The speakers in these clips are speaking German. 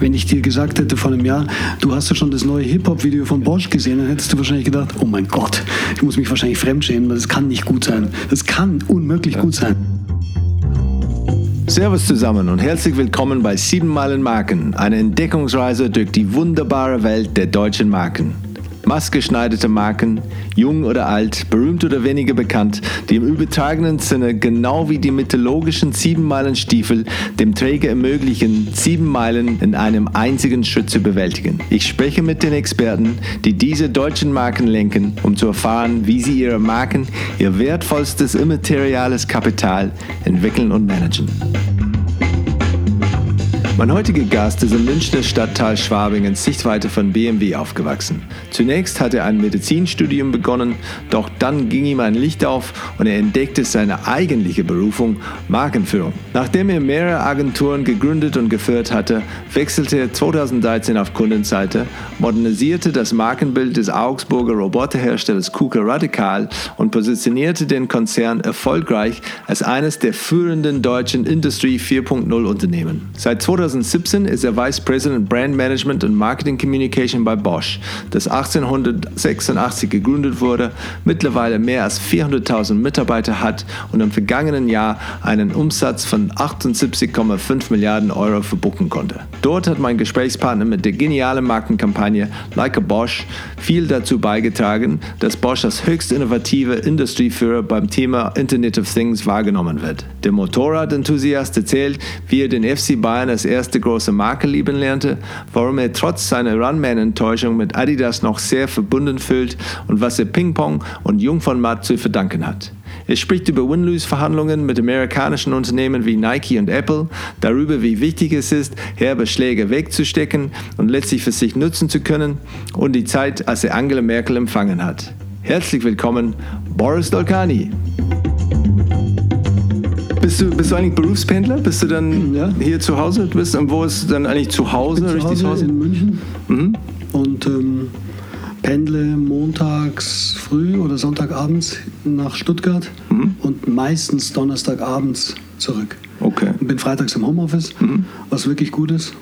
Wenn ich dir gesagt hätte vor einem Jahr, du hast ja schon das neue Hip-Hop-Video von Bosch gesehen, dann hättest du wahrscheinlich gedacht, oh mein Gott, ich muss mich wahrscheinlich fremdschämen, weil das kann nicht gut sein. Das kann unmöglich gut sein. Servus zusammen und herzlich willkommen bei 7 Meilen Marken, eine Entdeckungsreise durch die wunderbare Welt der deutschen Marken maßgeschneiderte Marken, jung oder alt, berühmt oder weniger bekannt, die im übertragenen Sinne genau wie die mythologischen sieben Meilen Stiefel dem Träger ermöglichen, sieben Meilen in einem einzigen Schritt zu bewältigen. Ich spreche mit den Experten, die diese deutschen Marken lenken, um zu erfahren, wie sie ihre Marken, ihr wertvollstes immateriales Kapital entwickeln und managen. Mein heutiger Gast ist im Münchner Stadtteil Schwabing in Sichtweite von BMW aufgewachsen. Zunächst hat er ein Medizinstudium begonnen, doch dann ging ihm ein Licht auf und er entdeckte seine eigentliche Berufung, Markenführung. Nachdem er mehrere Agenturen gegründet und geführt hatte, wechselte er 2013 auf Kundenseite, modernisierte das Markenbild des Augsburger Roboterherstellers KUKA radikal und positionierte den Konzern erfolgreich als eines der führenden deutschen Industry 4.0 Unternehmen. Seit 2000 2017 ist er Vice President Brand Management und Marketing Communication bei Bosch, das 1886 gegründet wurde, mittlerweile mehr als 400.000 Mitarbeiter hat und im vergangenen Jahr einen Umsatz von 78,5 Milliarden Euro verbuchen konnte. Dort hat mein Gesprächspartner mit der genialen Markenkampagne Like a Bosch viel dazu beigetragen, dass Bosch als höchst innovative Industrieführer beim Thema Internet of Things wahrgenommen wird. Der Motorrad-Enthusiast erzählt, wie er den FC Bayern als erste große Marke lieben lernte, warum er trotz seiner Runman-Enttäuschung mit Adidas noch sehr verbunden fühlt und was er Ping-Pong und Jung von Matt zu verdanken hat. Er spricht über Win-Lose-Verhandlungen mit amerikanischen Unternehmen wie Nike und Apple, darüber, wie wichtig es ist, herbe Schläge wegzustecken und letztlich für sich nutzen zu können und die Zeit, als er Angela Merkel empfangen hat. Herzlich willkommen, Boris Dolkani. Bist du, bist du eigentlich Berufspendler? Bist du dann ja. hier zu Hause? Bist, wo ist dann eigentlich zu Hause? Bin richtig zu Hause? in München. Mhm. Und ähm, pendle montags früh oder Sonntagabends nach Stuttgart mhm. und meistens Donnerstagabends zurück. Okay. Und bin freitags im Homeoffice, mhm. was wirklich gut ist.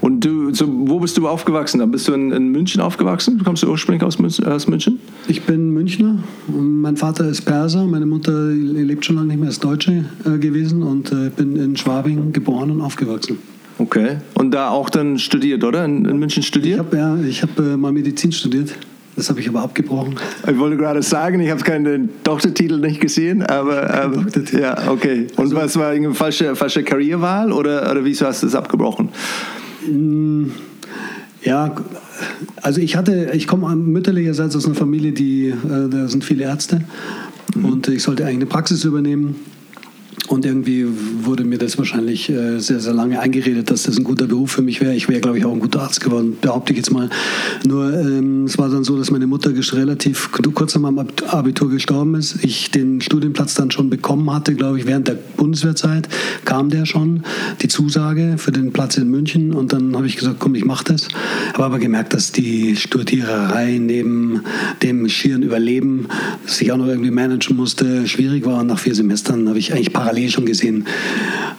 Und du, so, wo bist du aufgewachsen? Dann bist du in, in, München aufgewachsen? Kommst du ursprünglich aus, aus München? Ich bin Münchner. Mein Vater ist Perser, meine Mutter lebt schon lange nicht mehr, ist Deutsche äh, gewesen und äh, bin in Schwabing geboren und aufgewachsen. Okay. Und da auch dann studiert, oder? In, in München studiert? Ich habe ja, ich hab, äh, mal Medizin studiert. Das habe ich aber abgebrochen. Ich wollte gerade sagen, ich habe keinen Doktortitel nicht gesehen, aber, aber ja, okay. Und also, was war eine falsche, falsche Karrierewahl oder, oder wieso hast du es abgebrochen? Ja, also ich hatte, ich komme mütterlicherseits aus einer Familie, die, äh, da sind viele Ärzte mhm. und ich sollte eine Praxis übernehmen und irgendwie wurde mir das wahrscheinlich äh, sehr, sehr lange eingeredet, dass das ein guter Beruf für mich wäre. Ich wäre, glaube ich, auch ein guter Arzt geworden, behaupte ich jetzt mal. Nur ähm, es war dann so, dass meine Mutter relativ kurz nach meinem Abitur gestorben ist. Ich den Studienplatz dann schon bekommen hatte, glaube ich, während der Bundeswehrzeit kam der schon, die Zusage für den Platz in München. Und dann habe ich gesagt, komm, ich mache das. Habe aber gemerkt, dass die Studiererei neben dem schieren Überleben, das ich auch noch irgendwie managen musste, schwierig war. Und nach vier Semestern habe ich eigentlich parallel parallel schon gesehen,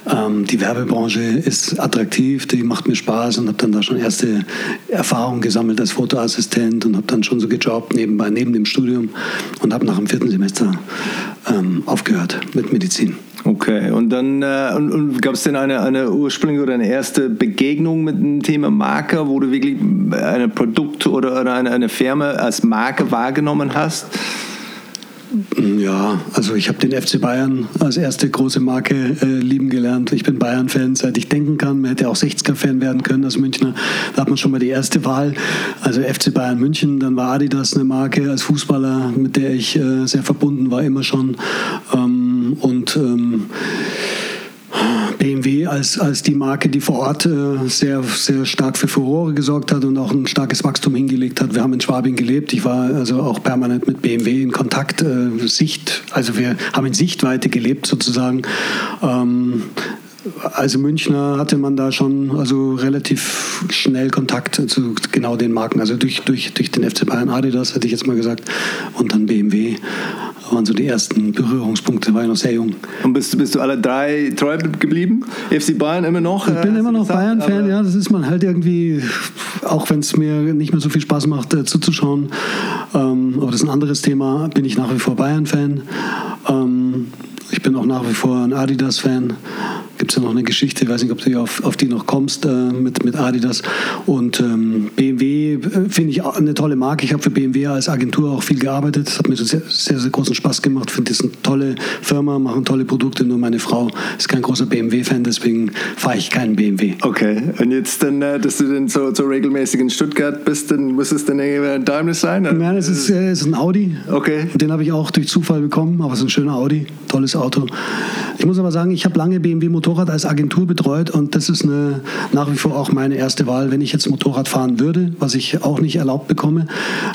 ähm, die Werbebranche ist attraktiv, die macht mir Spaß und habe dann da schon erste Erfahrungen gesammelt als Fotoassistent und habe dann schon so gejobbt nebenbei, neben dem Studium und habe nach dem vierten Semester ähm, aufgehört mit Medizin. Okay, und dann äh, und, und gab es denn eine, eine ursprüngliche oder eine erste Begegnung mit dem Thema Marke, wo du wirklich ein Produkt oder, oder eine, eine Firma als Marke wahrgenommen hast? Ja, also ich habe den FC Bayern als erste große Marke äh, lieben gelernt. Ich bin Bayern-Fan, seit ich denken kann. Man hätte auch 60er-Fan werden können als Münchner. Da hat man schon mal die erste Wahl. Also FC Bayern München, dann war Adidas eine Marke als Fußballer, mit der ich äh, sehr verbunden war, immer schon. Ähm, und ähm, als, als die Marke, die vor Ort äh, sehr, sehr stark für Furore gesorgt hat und auch ein starkes Wachstum hingelegt hat. Wir haben in Schwabing gelebt. Ich war also auch permanent mit BMW in Kontakt. Äh, Sicht, also wir haben in Sichtweite gelebt sozusagen. Ähm, als Münchner hatte man da schon also relativ schnell Kontakt zu genau den Marken. Also durch, durch, durch den FC Bayern Adidas, hätte ich jetzt mal gesagt, und dann BMW waren so die ersten Berührungspunkte, war ich noch sehr jung. Und bist, bist du alle drei treu geblieben? FC Bayern immer noch? Ich bin äh, immer noch Bayern-Fan, ja. Das ist man halt irgendwie, auch wenn es mir nicht mehr so viel Spaß macht, äh, zuzuschauen. Ähm, aber das ist ein anderes Thema. Bin ich nach wie vor Bayern-Fan. Ähm, ich bin auch nach wie vor ein Adidas-Fan gibt es ja noch eine Geschichte, ich weiß nicht, ob du auf, auf die noch kommst äh, mit, mit Adidas. Und ähm, BMW äh, finde ich eine tolle Marke. Ich habe für BMW als Agentur auch viel gearbeitet. Das hat mir sehr, sehr, sehr großen Spaß gemacht. Ich finde, das ist eine tolle Firma, machen tolle Produkte. Nur meine Frau ist kein großer BMW-Fan, deswegen fahre ich keinen BMW. Okay, und jetzt dann, äh, dass du dann so, so regelmäßig in Stuttgart bist, dann muss es dann ein Daimler sein? Nein, es ist, äh, es ist ein Audi. Okay. Den habe ich auch durch Zufall bekommen, aber es ist ein schöner Audi, tolles Auto. Ich muss aber sagen, ich habe lange BMW-Motor Motorrad als Agentur betreut und das ist eine, nach wie vor auch meine erste Wahl. Wenn ich jetzt Motorrad fahren würde, was ich auch nicht erlaubt bekomme,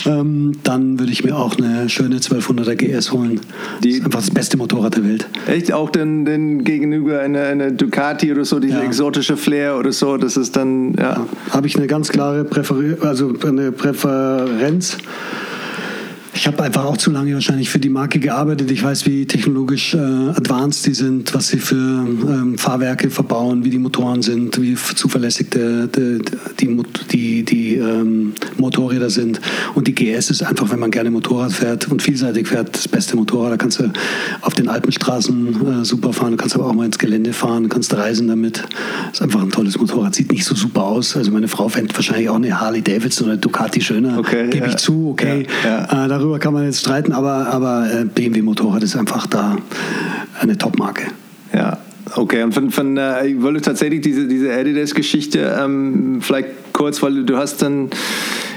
ähm, dann würde ich mir auch eine schöne 1200er GS holen. Die das ist einfach das beste Motorrad der Welt. Echt? Auch denn, denn gegenüber eine, eine Ducati oder so, diese ja. exotische Flair oder so, das ist dann, ja. ja Habe ich eine ganz klare Präfer also eine Präferenz. Ich habe einfach auch zu lange wahrscheinlich für die Marke gearbeitet. Ich weiß, wie technologisch äh, advanced die sind, was sie für ähm, Fahrwerke verbauen, wie die Motoren sind, wie zuverlässig de, de, die, die, die ähm, Motorräder sind. Und die GS ist einfach, wenn man gerne Motorrad fährt und vielseitig fährt, das beste Motorrad. Da kannst du auf den Alpenstraßen äh, super fahren, du kannst aber auch mal ins Gelände fahren, kannst reisen damit. Das ist einfach ein tolles Motorrad. Sieht nicht so super aus. Also meine Frau fände wahrscheinlich auch eine Harley Davidson oder eine Ducati schöner. Okay, Gebe ja. ich zu, okay. Ja, ja. Äh, darüber kann man jetzt streiten, aber, aber BMW Motorrad ist einfach da eine Top-Marke. Ja, Okay, und von, von äh, ich wollte tatsächlich diese, diese Adidas-Geschichte ähm, vielleicht kurz, weil du hast dann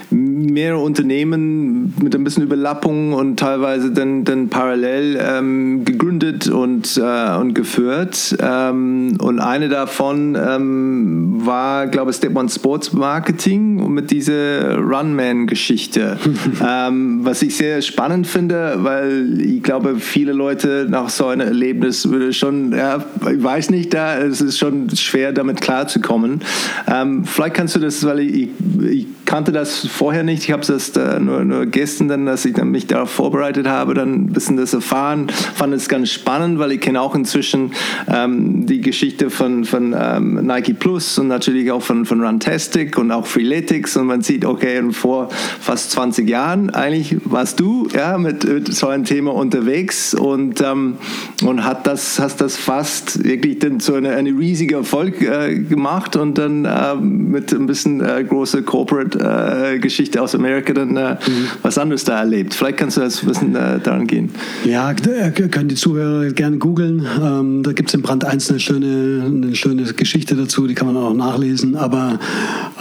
mehrere Unternehmen mit ein bisschen Überlappung und teilweise dann, dann parallel ähm, gegründet und, äh, und geführt. Ähm, und eine davon ähm, war, glaube ich, Step One Sports Marketing und mit dieser Runman-Geschichte. Ähm, was ich sehr spannend finde, weil ich glaube, viele Leute nach so einem Erlebnis würde schon, ja, ich weiß nicht, da es ist schon schwer, damit klarzukommen. Ähm, vielleicht kannst du das, weil ich, ich kannte das vorher nicht. Ich habe das äh, nur, nur gestern, dann, dass ich dann mich darauf vorbereitet habe, dann ein bisschen das erfahren. Fand es ganz spannend, weil ich kenne auch inzwischen ähm, die Geschichte von, von ähm, Nike Plus und natürlich auch von, von Runtastic und auch Freeletics und man sieht, okay, vor fast 20 Jahren eigentlich warst du ja, mit, mit so einem Thema unterwegs und, ähm, und hat das, hast das fast wirklich dann so eine, eine riesige Erfolg äh, gemacht und dann äh, mit ein bisschen äh, große Corporate äh, Geschichte aus Amerika dann äh, mhm. was anderes da erlebt. Vielleicht kannst du das ein bisschen äh, daran gehen. Ja, äh, können die Zuhörer gerne googeln. Ähm, da gibt es im Brand 1 eine schöne, eine schöne Geschichte dazu, die kann man auch nachlesen. Aber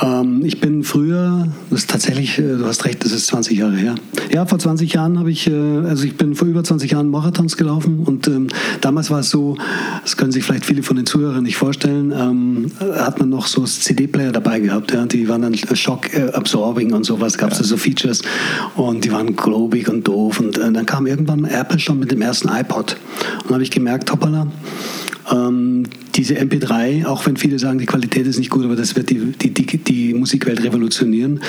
ähm, ich bin früher, das ist tatsächlich, äh, du hast recht, das ist 20 Jahre her. Ja, vor 20 Jahren habe ich, äh, also ich bin vor über 20 Jahren Marathons gelaufen und ähm, damals war es so, das können sich vielleicht viele von den Zuhörern nicht vorstellen, ähm, hat man noch so CD-Player dabei gehabt. Ja? Die waren dann Schock Absorbing und sowas, gab es ja. so Features und die waren globig und doof und äh, dann kam irgendwann Apple schon mit dem ersten iPod und habe ich gemerkt, hoppala, ähm, diese MP3, auch wenn viele sagen, die Qualität ist nicht gut, aber das wird die, die, die, die Musikwelt revolutionieren.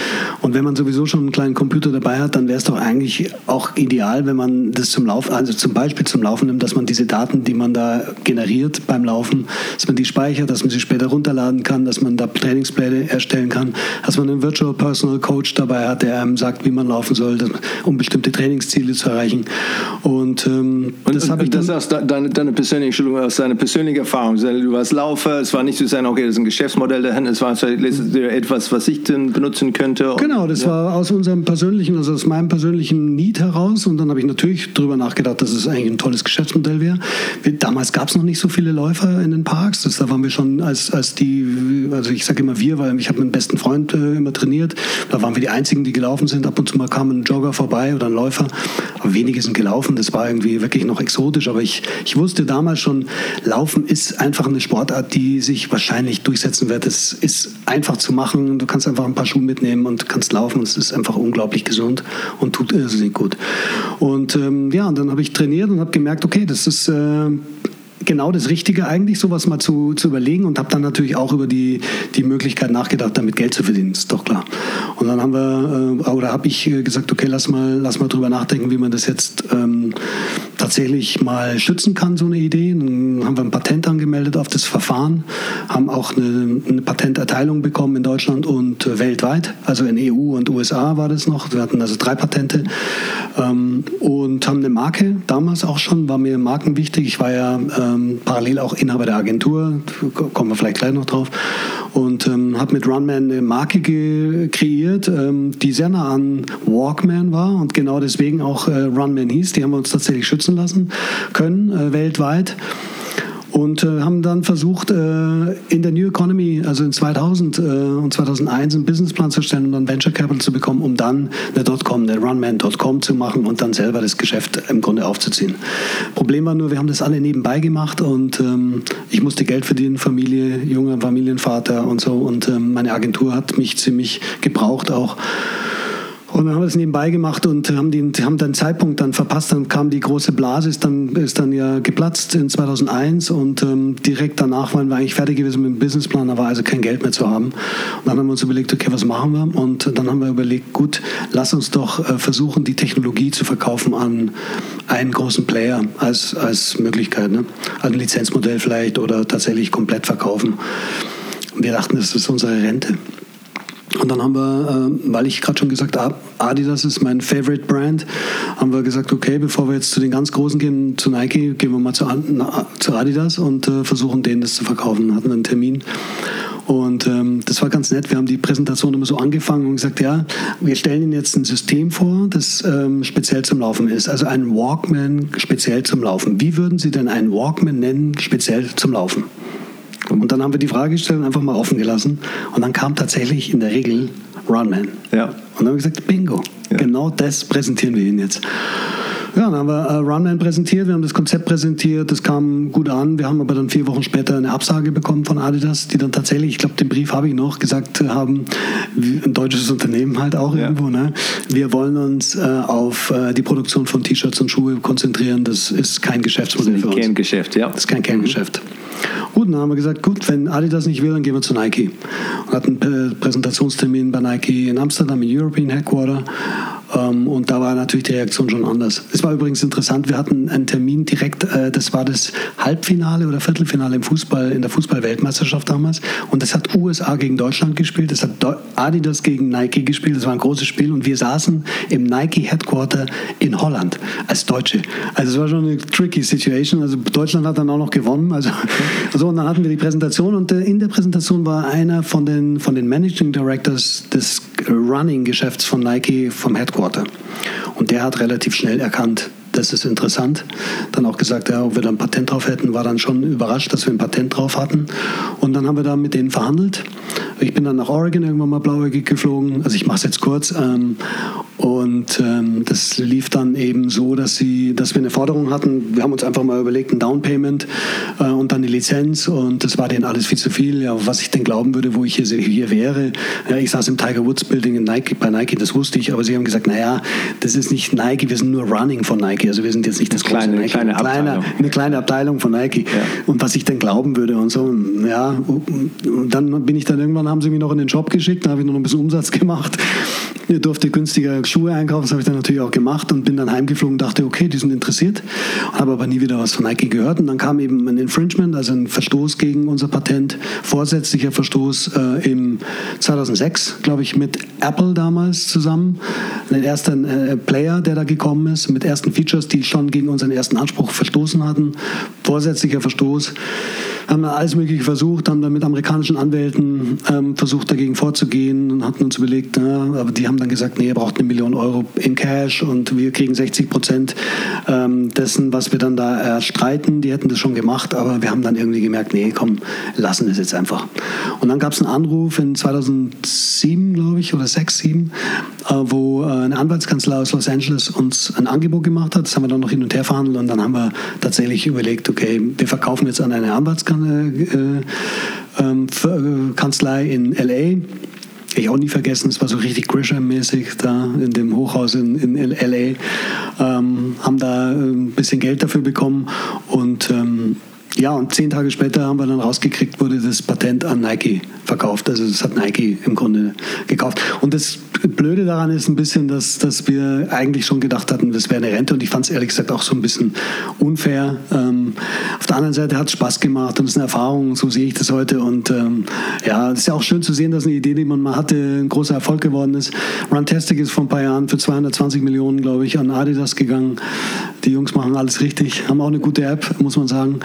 Und wenn man sowieso schon einen kleinen Computer dabei hat, dann wäre es doch eigentlich auch ideal, wenn man das zum Laufen, also zum Beispiel zum Laufen nimmt, dass man diese Daten, die man da generiert beim Laufen, dass man die speichert, dass man sie später runterladen kann, dass man da Trainingspläne erstellen kann, dass man einen Virtual Personal Coach dabei hat, der einem sagt, wie man laufen soll, um bestimmte Trainingsziele zu erreichen. Und, ähm, und das habe ich das aus deine, deine persönliche, aus deiner persönlichen Erfahrung du warst Laufer, es war nicht zu sein, okay, das ist ein Geschäftsmodell dahin, es war etwas, was ich denn benutzen könnte. Genau, das ja. war aus unserem persönlichen, also aus meinem persönlichen Need heraus und dann habe ich natürlich darüber nachgedacht, dass es eigentlich ein tolles Geschäftsmodell wäre. Damals gab es noch nicht so viele Läufer in den Parks, das, da waren wir schon als, als die, also ich sage immer wir, weil ich habe mit meinem besten Freund äh, immer trainiert, da waren wir die Einzigen, die gelaufen sind, ab und zu mal kam ein Jogger vorbei oder ein Läufer, aber wenige sind gelaufen, das war irgendwie wirklich noch exotisch, aber ich, ich wusste damals schon, Laufen ist einfach einfach eine Sportart, die sich wahrscheinlich durchsetzen wird. Es ist einfach zu machen. Du kannst einfach ein paar Schuhe mitnehmen und kannst laufen. Es ist einfach unglaublich gesund und tut irrsinnig gut. Und ähm, ja, und dann habe ich trainiert und habe gemerkt, okay, das ist äh, genau das Richtige eigentlich, sowas mal zu, zu überlegen und habe dann natürlich auch über die, die Möglichkeit nachgedacht, damit Geld zu verdienen, ist doch klar. Und dann haben wir, äh, oder habe ich äh, gesagt, okay, lass mal, lass mal drüber nachdenken, wie man das jetzt ähm, tatsächlich mal schützen kann, so eine Idee. Dann haben wir ein Patent angemeldet auf das Verfahren, haben auch eine, eine Patenterteilung bekommen in Deutschland und äh, weltweit, also in EU und USA war das noch. Wir hatten also drei Patente ähm, und haben eine Marke, damals auch schon, war mir Marken wichtig. Ich war ja ähm, parallel auch Inhaber der Agentur, kommen wir vielleicht gleich noch drauf, und ähm, habe mit Runman eine Marke kreiert, ähm, die sehr nah an Walkman war und genau deswegen auch äh, Runman hieß. Die haben wir uns tatsächlich schützen lassen können, äh, weltweit und äh, haben dann versucht, äh, in der New Economy, also in 2000 äh, und 2001, einen Businessplan zu stellen und dann Venture Capital zu bekommen, um dann eine Dotcom, eine Runman.com zu machen und dann selber das Geschäft im Grunde aufzuziehen. Problem war nur, wir haben das alle nebenbei gemacht und ähm, ich musste Geld verdienen, Familie, junger Familienvater und so und ähm, meine Agentur hat mich ziemlich gebraucht auch. Und dann haben wir das nebenbei gemacht und haben, den, haben den Zeitpunkt dann verpasst. Dann kam die große Blase, ist dann, ist dann ja geplatzt in 2001 und ähm, direkt danach waren wir eigentlich fertig gewesen mit dem Businessplan, da war also kein Geld mehr zu haben. Und dann haben wir uns überlegt, okay, was machen wir? Und dann haben wir überlegt, gut, lass uns doch äh, versuchen, die Technologie zu verkaufen an einen großen Player als, als Möglichkeit. Ne? Ein Lizenzmodell vielleicht oder tatsächlich komplett verkaufen. wir dachten, das ist unsere Rente. Und dann haben wir, äh, weil ich gerade schon gesagt habe, Adidas ist mein Favorite Brand, haben wir gesagt, okay, bevor wir jetzt zu den ganz Großen gehen, zu Nike, gehen wir mal zu, zu Adidas und äh, versuchen denen das zu verkaufen. Hatten einen Termin. Und ähm, das war ganz nett. Wir haben die Präsentation immer so angefangen und gesagt, ja, wir stellen Ihnen jetzt ein System vor, das ähm, speziell zum Laufen ist. Also ein Walkman speziell zum Laufen. Wie würden Sie denn einen Walkman nennen, speziell zum Laufen? Und dann haben wir die Fragestellung einfach mal offen gelassen. Und dann kam tatsächlich in der Regel Runman. Ja. Und dann haben wir gesagt, bingo, ja. genau das präsentieren wir Ihnen jetzt. Ja, dann haben wir äh, Runman präsentiert, wir haben das Konzept präsentiert, das kam gut an. Wir haben aber dann vier Wochen später eine Absage bekommen von Adidas, die dann tatsächlich, ich glaube, den Brief habe ich noch, gesagt haben, ein deutsches Unternehmen halt auch ja. irgendwo, ne? wir wollen uns äh, auf äh, die Produktion von T-Shirts und Schuhe konzentrieren. Das ist kein Geschäftsmodell das ist für uns. Kerngeschäft, ja. Das ist kein Kerngeschäft. Gut, dann haben wir gesagt, gut, wenn Adidas nicht will, dann gehen wir zu Nike. Und hatten einen Präsentationstermin bei Nike in Amsterdam im European Headquarter und da war natürlich die Reaktion schon anders. Es war übrigens interessant, wir hatten einen Termin direkt, äh, das war das Halbfinale oder Viertelfinale im Fußball, in der Fußball-Weltmeisterschaft damals. Und das hat USA gegen Deutschland gespielt, das hat Adidas gegen Nike gespielt, das war ein großes Spiel und wir saßen im Nike Headquarter in Holland als Deutsche. Also es war schon eine tricky Situation. Also Deutschland hat dann auch noch gewonnen. Also, also und dann hatten wir die Präsentation und äh, in der Präsentation war einer von den, von den Managing Directors des Running-Geschäfts von Nike vom Headquarter Headquarter. Und der hat relativ schnell erkannt, das ist interessant. Dann auch gesagt, ja, ob wir da ein Patent drauf hätten, war dann schon überrascht, dass wir ein Patent drauf hatten. Und dann haben wir da mit denen verhandelt. Ich bin dann nach Oregon irgendwann mal blauäugig geflogen. Also ich mache es jetzt kurz. Ähm, und ähm, das lief dann eben so, dass, sie, dass wir eine Forderung hatten. Wir haben uns einfach mal überlegt, ein Downpayment äh, und dann die Lizenz. Und das war denen alles viel zu viel. Ja, was ich denn glauben würde, wo ich hier, hier wäre. Ja, ich saß im Tiger Woods Building in Nike, bei Nike, das wusste ich. Aber sie haben gesagt, naja, das ist nicht Nike, wir sind nur Running von Nike. Also wir sind jetzt nicht das große kleine, Nike. Kleine Abteilung. eine kleine Abteilung von Nike. Ja. Und was ich denn glauben würde und so. Und, ja, und dann bin ich dann irgendwann, haben sie mich noch in den Job geschickt. Da habe ich noch ein bisschen Umsatz gemacht. Ich durfte günstiger Schuhe einkaufen, das habe ich dann natürlich auch gemacht und bin dann heimgeflogen und dachte, okay, die sind interessiert, habe aber nie wieder was von Nike gehört. Und dann kam eben ein Infringement, also ein Verstoß gegen unser Patent, vorsätzlicher Verstoß äh, im 2006, glaube ich, mit Apple damals zusammen. Den ersten äh, Player, der da gekommen ist, mit ersten Features, die schon gegen unseren ersten Anspruch verstoßen hatten. Vorsätzlicher Verstoß haben dann alles Mögliche versucht, haben dann mit amerikanischen Anwälten ähm, versucht, dagegen vorzugehen und hatten uns überlegt, ja, aber die haben dann gesagt, nee, ihr braucht eine Million Euro in Cash und wir kriegen 60 Prozent ähm, dessen, was wir dann da erstreiten. Die hätten das schon gemacht, aber wir haben dann irgendwie gemerkt, nee, komm, lassen es jetzt einfach. Und dann gab es einen Anruf in 2007, glaube ich, oder 6, 7, äh, wo äh, eine Anwaltskanzlei aus Los Angeles uns ein Angebot gemacht hat. Das haben wir dann noch hin und her verhandelt und dann haben wir tatsächlich überlegt, okay, wir verkaufen jetzt an eine Anwaltskanzlei äh, ähm, äh, Kanzlei in LA. Ich auch nie vergessen, es war so richtig Grisham-mäßig da in dem Hochhaus in, in LA. Ähm, haben da ein bisschen Geld dafür bekommen und ähm, ja, und zehn Tage später haben wir dann rausgekriegt, wurde das Patent an Nike verkauft. Also das hat Nike im Grunde gekauft. Und das Blöde daran ist ein bisschen, dass, dass wir eigentlich schon gedacht hatten, das wäre eine Rente. Und ich fand es ehrlich gesagt auch so ein bisschen unfair. Ähm, auf der anderen Seite hat es Spaß gemacht und es ist eine Erfahrung, so sehe ich das heute. Und ähm, ja, es ist ja auch schön zu sehen, dass eine Idee, die man mal hatte, ein großer Erfolg geworden ist. Runtastic ist vor ein paar Jahren für 220 Millionen, glaube ich, an Adidas gegangen. Die Jungs machen alles richtig, haben auch eine gute App, muss man sagen.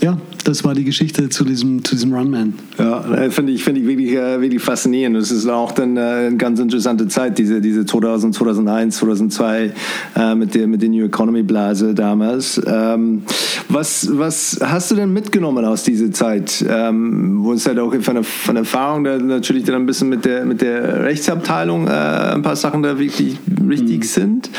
Ja, das war die Geschichte zu diesem, zu diesem Runman. Ja, äh, finde ich, find ich wirklich, äh, wirklich faszinierend. Es ist auch dann äh, eine ganz interessante Zeit, diese, diese 2000, 2001, 2002 äh, mit, der, mit der New Economy Blase damals. Ähm, was, was hast du denn mitgenommen aus dieser Zeit? Ähm, wo es halt auch von der, von Erfahrung da natürlich dann ein bisschen mit der, mit der Rechtsabteilung äh, ein paar Sachen da wirklich richtig mhm. sind.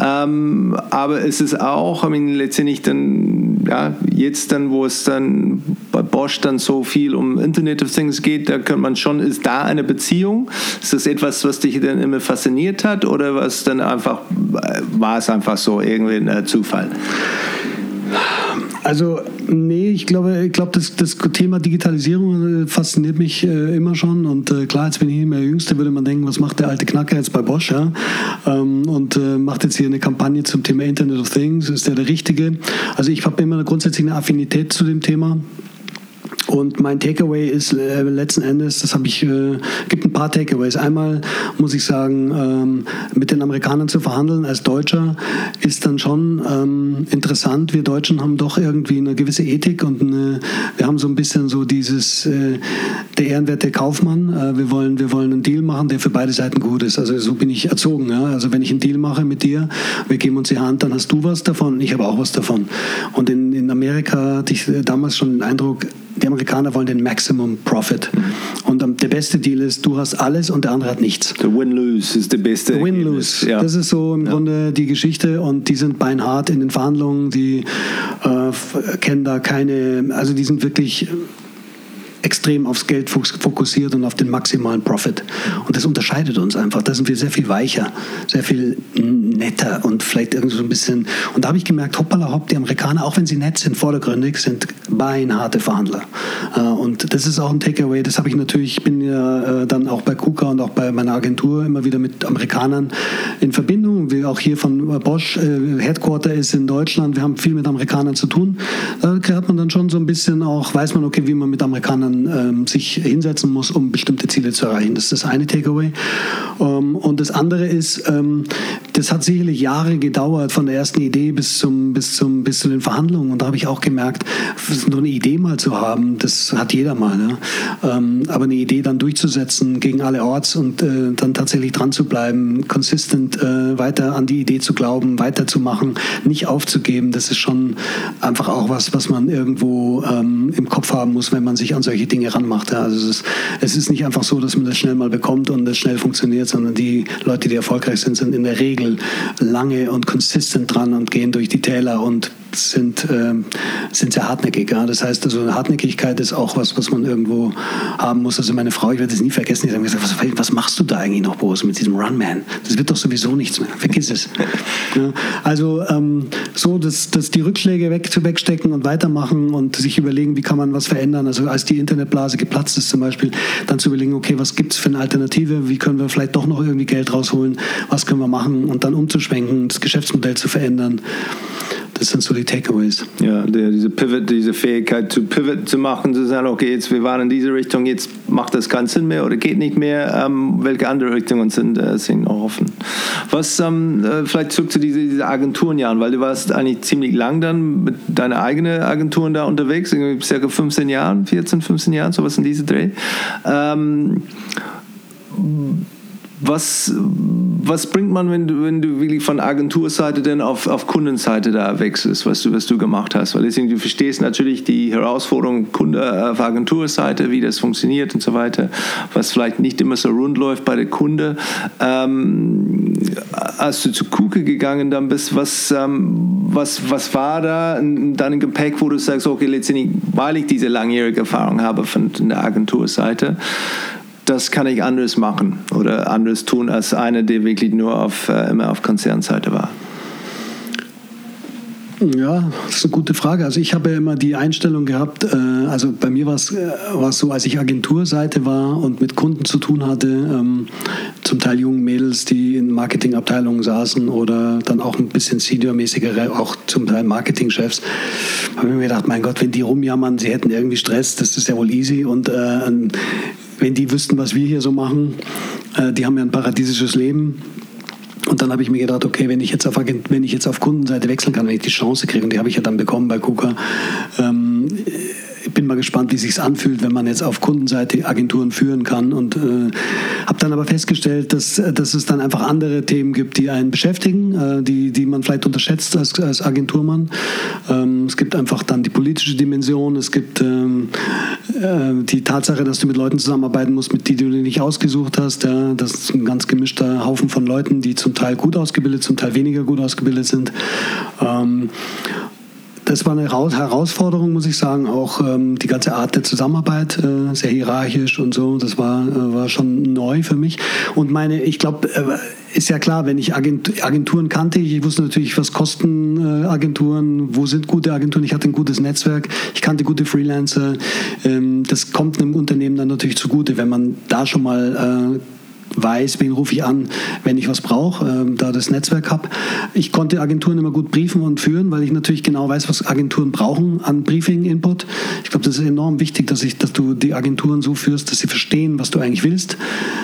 Ähm, aber es ist auch, I mean, letztendlich dann, ja, jetzt dann, wo es dann bei Bosch dann so viel um Internet of Things geht, da könnte man schon, ist da eine Beziehung? Ist das etwas, was dich dann immer fasziniert hat oder was dann einfach, äh, war es einfach so irgendwie ein Zufall? Also, nee, ich glaube, ich glaube das, das Thema Digitalisierung äh, fasziniert mich äh, immer schon. Und äh, klar, jetzt bin ich nicht mehr der Jüngste, würde man denken, was macht der alte Knacker jetzt bei Bosch? Ja? Ähm, und äh, macht jetzt hier eine Kampagne zum Thema Internet of Things. Ist der der Richtige? Also, ich habe immer grundsätzlich eine Affinität zu dem Thema. Und mein Takeaway ist äh, letzten Endes, das habe ich, äh, gibt ein paar Takeaways. Einmal muss ich sagen, ähm, mit den Amerikanern zu verhandeln als Deutscher ist dann schon ähm, interessant. Wir Deutschen haben doch irgendwie eine gewisse Ethik und eine, wir haben so ein bisschen so dieses, äh, der ehrenwerte Kaufmann. Äh, wir, wollen, wir wollen einen Deal machen, der für beide Seiten gut ist. Also so bin ich erzogen. Ja? Also wenn ich einen Deal mache mit dir, wir geben uns die Hand, dann hast du was davon, ich habe auch was davon. Und in, in Amerika hatte ich damals schon den Eindruck, die Amerikaner wollen den Maximum Profit. Und der beste Deal ist, du hast alles und der andere hat nichts. Der Win-Lose ist der beste. Win-Lose. Ja. Das ist so im ja. Grunde die Geschichte und die sind beinhart in den Verhandlungen, die äh, kennen da keine, also die sind wirklich extrem aufs Geld fokussiert und auf den maximalen Profit. Und das unterscheidet uns einfach. Da sind wir sehr viel weicher, sehr viel netter und vielleicht irgendwie so ein bisschen. Und da habe ich gemerkt, hoppala hopp, die Amerikaner, auch wenn sie nett sind, vordergründig, sind beinharte Verhandler. Äh, und das ist auch ein Takeaway. Das habe ich natürlich, ich bin ja äh, dann auch bei KUKA und auch bei meiner Agentur immer wieder mit Amerikanern in Verbindung. Wie auch hier von Bosch, äh, Headquarter ist in Deutschland. Wir haben viel mit Amerikanern zu tun. Da hat man dann schon so ein bisschen auch, weiß man, okay, wie man mit Amerikanern ähm, sich hinsetzen muss, um bestimmte Ziele zu erreichen. Das ist das eine Takeaway. Ähm, und das andere ist, ähm, das hat sicherlich Jahre gedauert, von der ersten Idee bis, zum, bis, zum, bis zu den Verhandlungen. Und da habe ich auch gemerkt, nur eine Idee mal zu haben, das hat jeder mal. Ne? Ähm, aber eine Idee dann durchzusetzen gegen alle Orts und äh, dann tatsächlich dran zu bleiben, consistent äh, weiter an die Idee zu glauben, weiterzumachen, nicht aufzugeben, das ist schon einfach auch was, was man irgendwo ähm, im Kopf haben muss, wenn man sich an solche Dinge ranmacht. Ja. Also es ist, es ist nicht einfach so, dass man das schnell mal bekommt und das schnell funktioniert, sondern die Leute, die erfolgreich sind, sind in der Regel lange und konsistent dran und gehen durch die Täler und sind, äh, sind sehr hartnäckig. Ja. Das heißt, also Hartnäckigkeit ist auch was, was man irgendwo haben muss. Also meine Frau, ich werde es nie vergessen, die hat gesagt, was, was machst du da eigentlich noch, Boris, mit diesem Runman? Das wird doch sowieso nichts mehr. Vergiss es. Ja. Also ähm, so, dass, dass die Rückschläge weg, wegstecken und weitermachen und sich überlegen, wie kann man was verändern. Also als die Internetblase geplatzt ist zum Beispiel, dann zu überlegen, okay, was gibt es für eine Alternative? Wie können wir vielleicht doch noch irgendwie Geld rausholen? Was können wir machen? Und dann umzuschwenken, das Geschäftsmodell zu verändern. Das sind so die Takeaways. Ja, der, diese Pivot, diese Fähigkeit zu Pivot zu machen, zu sagen, okay, jetzt wir waren in diese Richtung, jetzt macht das keinen Sinn mehr oder geht nicht mehr. Ähm, welche andere Richtungen sind, äh, sind noch offen? Was ähm, äh, vielleicht zurück zu diesen diese Agenturen, Jan, weil du warst eigentlich ziemlich lang dann mit deiner eigenen Agenturen da unterwegs, circa 15 Jahren, 14, 15 Jahren, sowas in diese Dreh. Ähm, was, was bringt man, wenn du, wenn du wirklich von Agenturseite denn auf, auf Kundenseite da wechselst, was du, was du gemacht hast? Weil deswegen, du verstehst natürlich die Herausforderung Kunde äh, auf Agenturseite, wie das funktioniert und so weiter, was vielleicht nicht immer so rund läuft bei der Kunde. Ähm, als du zu Kuke gegangen dann bist, was, ähm, was, was war da in deinem Gepäck, wo du sagst, okay, letztendlich, weil ich diese langjährige Erfahrung habe von der Agenturseite, das kann ich anders machen oder anders tun als einer, der wirklich nur auf, äh, immer auf Konzernseite war? Ja, das ist eine gute Frage. Also ich habe ja immer die Einstellung gehabt, äh, also bei mir war es äh, so, als ich Agenturseite war und mit Kunden zu tun hatte, ähm, zum Teil jungen Mädels, die in Marketingabteilungen saßen oder dann auch ein bisschen seniormäßigere, auch zum Teil Marketingchefs, habe ich mir gedacht, mein Gott, wenn die rumjammern, sie hätten irgendwie Stress, das ist ja wohl easy und äh, wenn die wüssten, was wir hier so machen, äh, die haben ja ein paradiesisches Leben. Und dann habe ich mir gedacht, okay, wenn ich jetzt auf, wenn ich jetzt auf Kundenseite wechseln kann, wenn ich die Chance kriege, und die habe ich ja dann bekommen bei KUKA, ähm, bin mal gespannt, wie sich anfühlt, wenn man jetzt auf Kundenseite Agenturen führen kann. Und äh, habe dann aber festgestellt, dass, dass es dann einfach andere Themen gibt, die einen beschäftigen, äh, die, die man vielleicht unterschätzt als, als Agenturmann. Ähm, es gibt einfach dann die politische Dimension, es gibt ähm, äh, die Tatsache, dass du mit Leuten zusammenarbeiten musst, mit die du dir nicht ausgesucht hast. Ja, das ist ein ganz gemischter Haufen von Leuten, die zum Teil gut ausgebildet, zum Teil weniger gut ausgebildet sind. Ähm, das war eine Herausforderung, muss ich sagen. Auch ähm, die ganze Art der Zusammenarbeit, äh, sehr hierarchisch und so, das war, äh, war schon neu für mich. Und meine, ich glaube, äh, ist ja klar, wenn ich Agent, Agenturen kannte, ich wusste natürlich, was kosten äh, Agenturen, wo sind gute Agenturen, ich hatte ein gutes Netzwerk, ich kannte gute Freelancer. Ähm, das kommt einem Unternehmen dann natürlich zugute, wenn man da schon mal äh, weiß, wen rufe ich an, wenn ich was brauche, äh, da das Netzwerk habe. Ich konnte Agenturen immer gut briefen und führen, weil ich natürlich genau weiß, was Agenturen brauchen an Briefing-Input. Ich glaube, das ist enorm wichtig, dass, ich, dass du die Agenturen so führst, dass sie verstehen, was du eigentlich willst.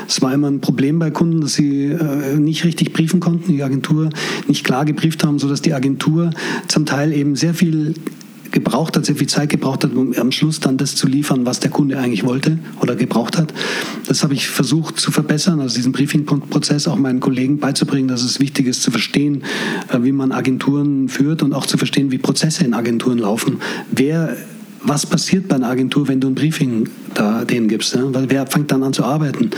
Es war immer ein Problem bei Kunden, dass sie äh, nicht richtig briefen konnten, die Agentur nicht klar gebrieft haben, sodass die Agentur zum Teil eben sehr viel gebraucht hat, sehr viel Zeit gebraucht hat, um am Schluss dann das zu liefern, was der Kunde eigentlich wollte oder gebraucht hat. Das habe ich versucht zu verbessern, also diesen Briefing-Prozess auch meinen Kollegen beizubringen, dass es wichtig ist zu verstehen, äh, wie man Agenturen führt und auch zu verstehen, wie Prozesse in Agenturen laufen. Wer was passiert bei einer Agentur, wenn du ein Briefing da denen gibst? Weil wer fängt dann an zu arbeiten?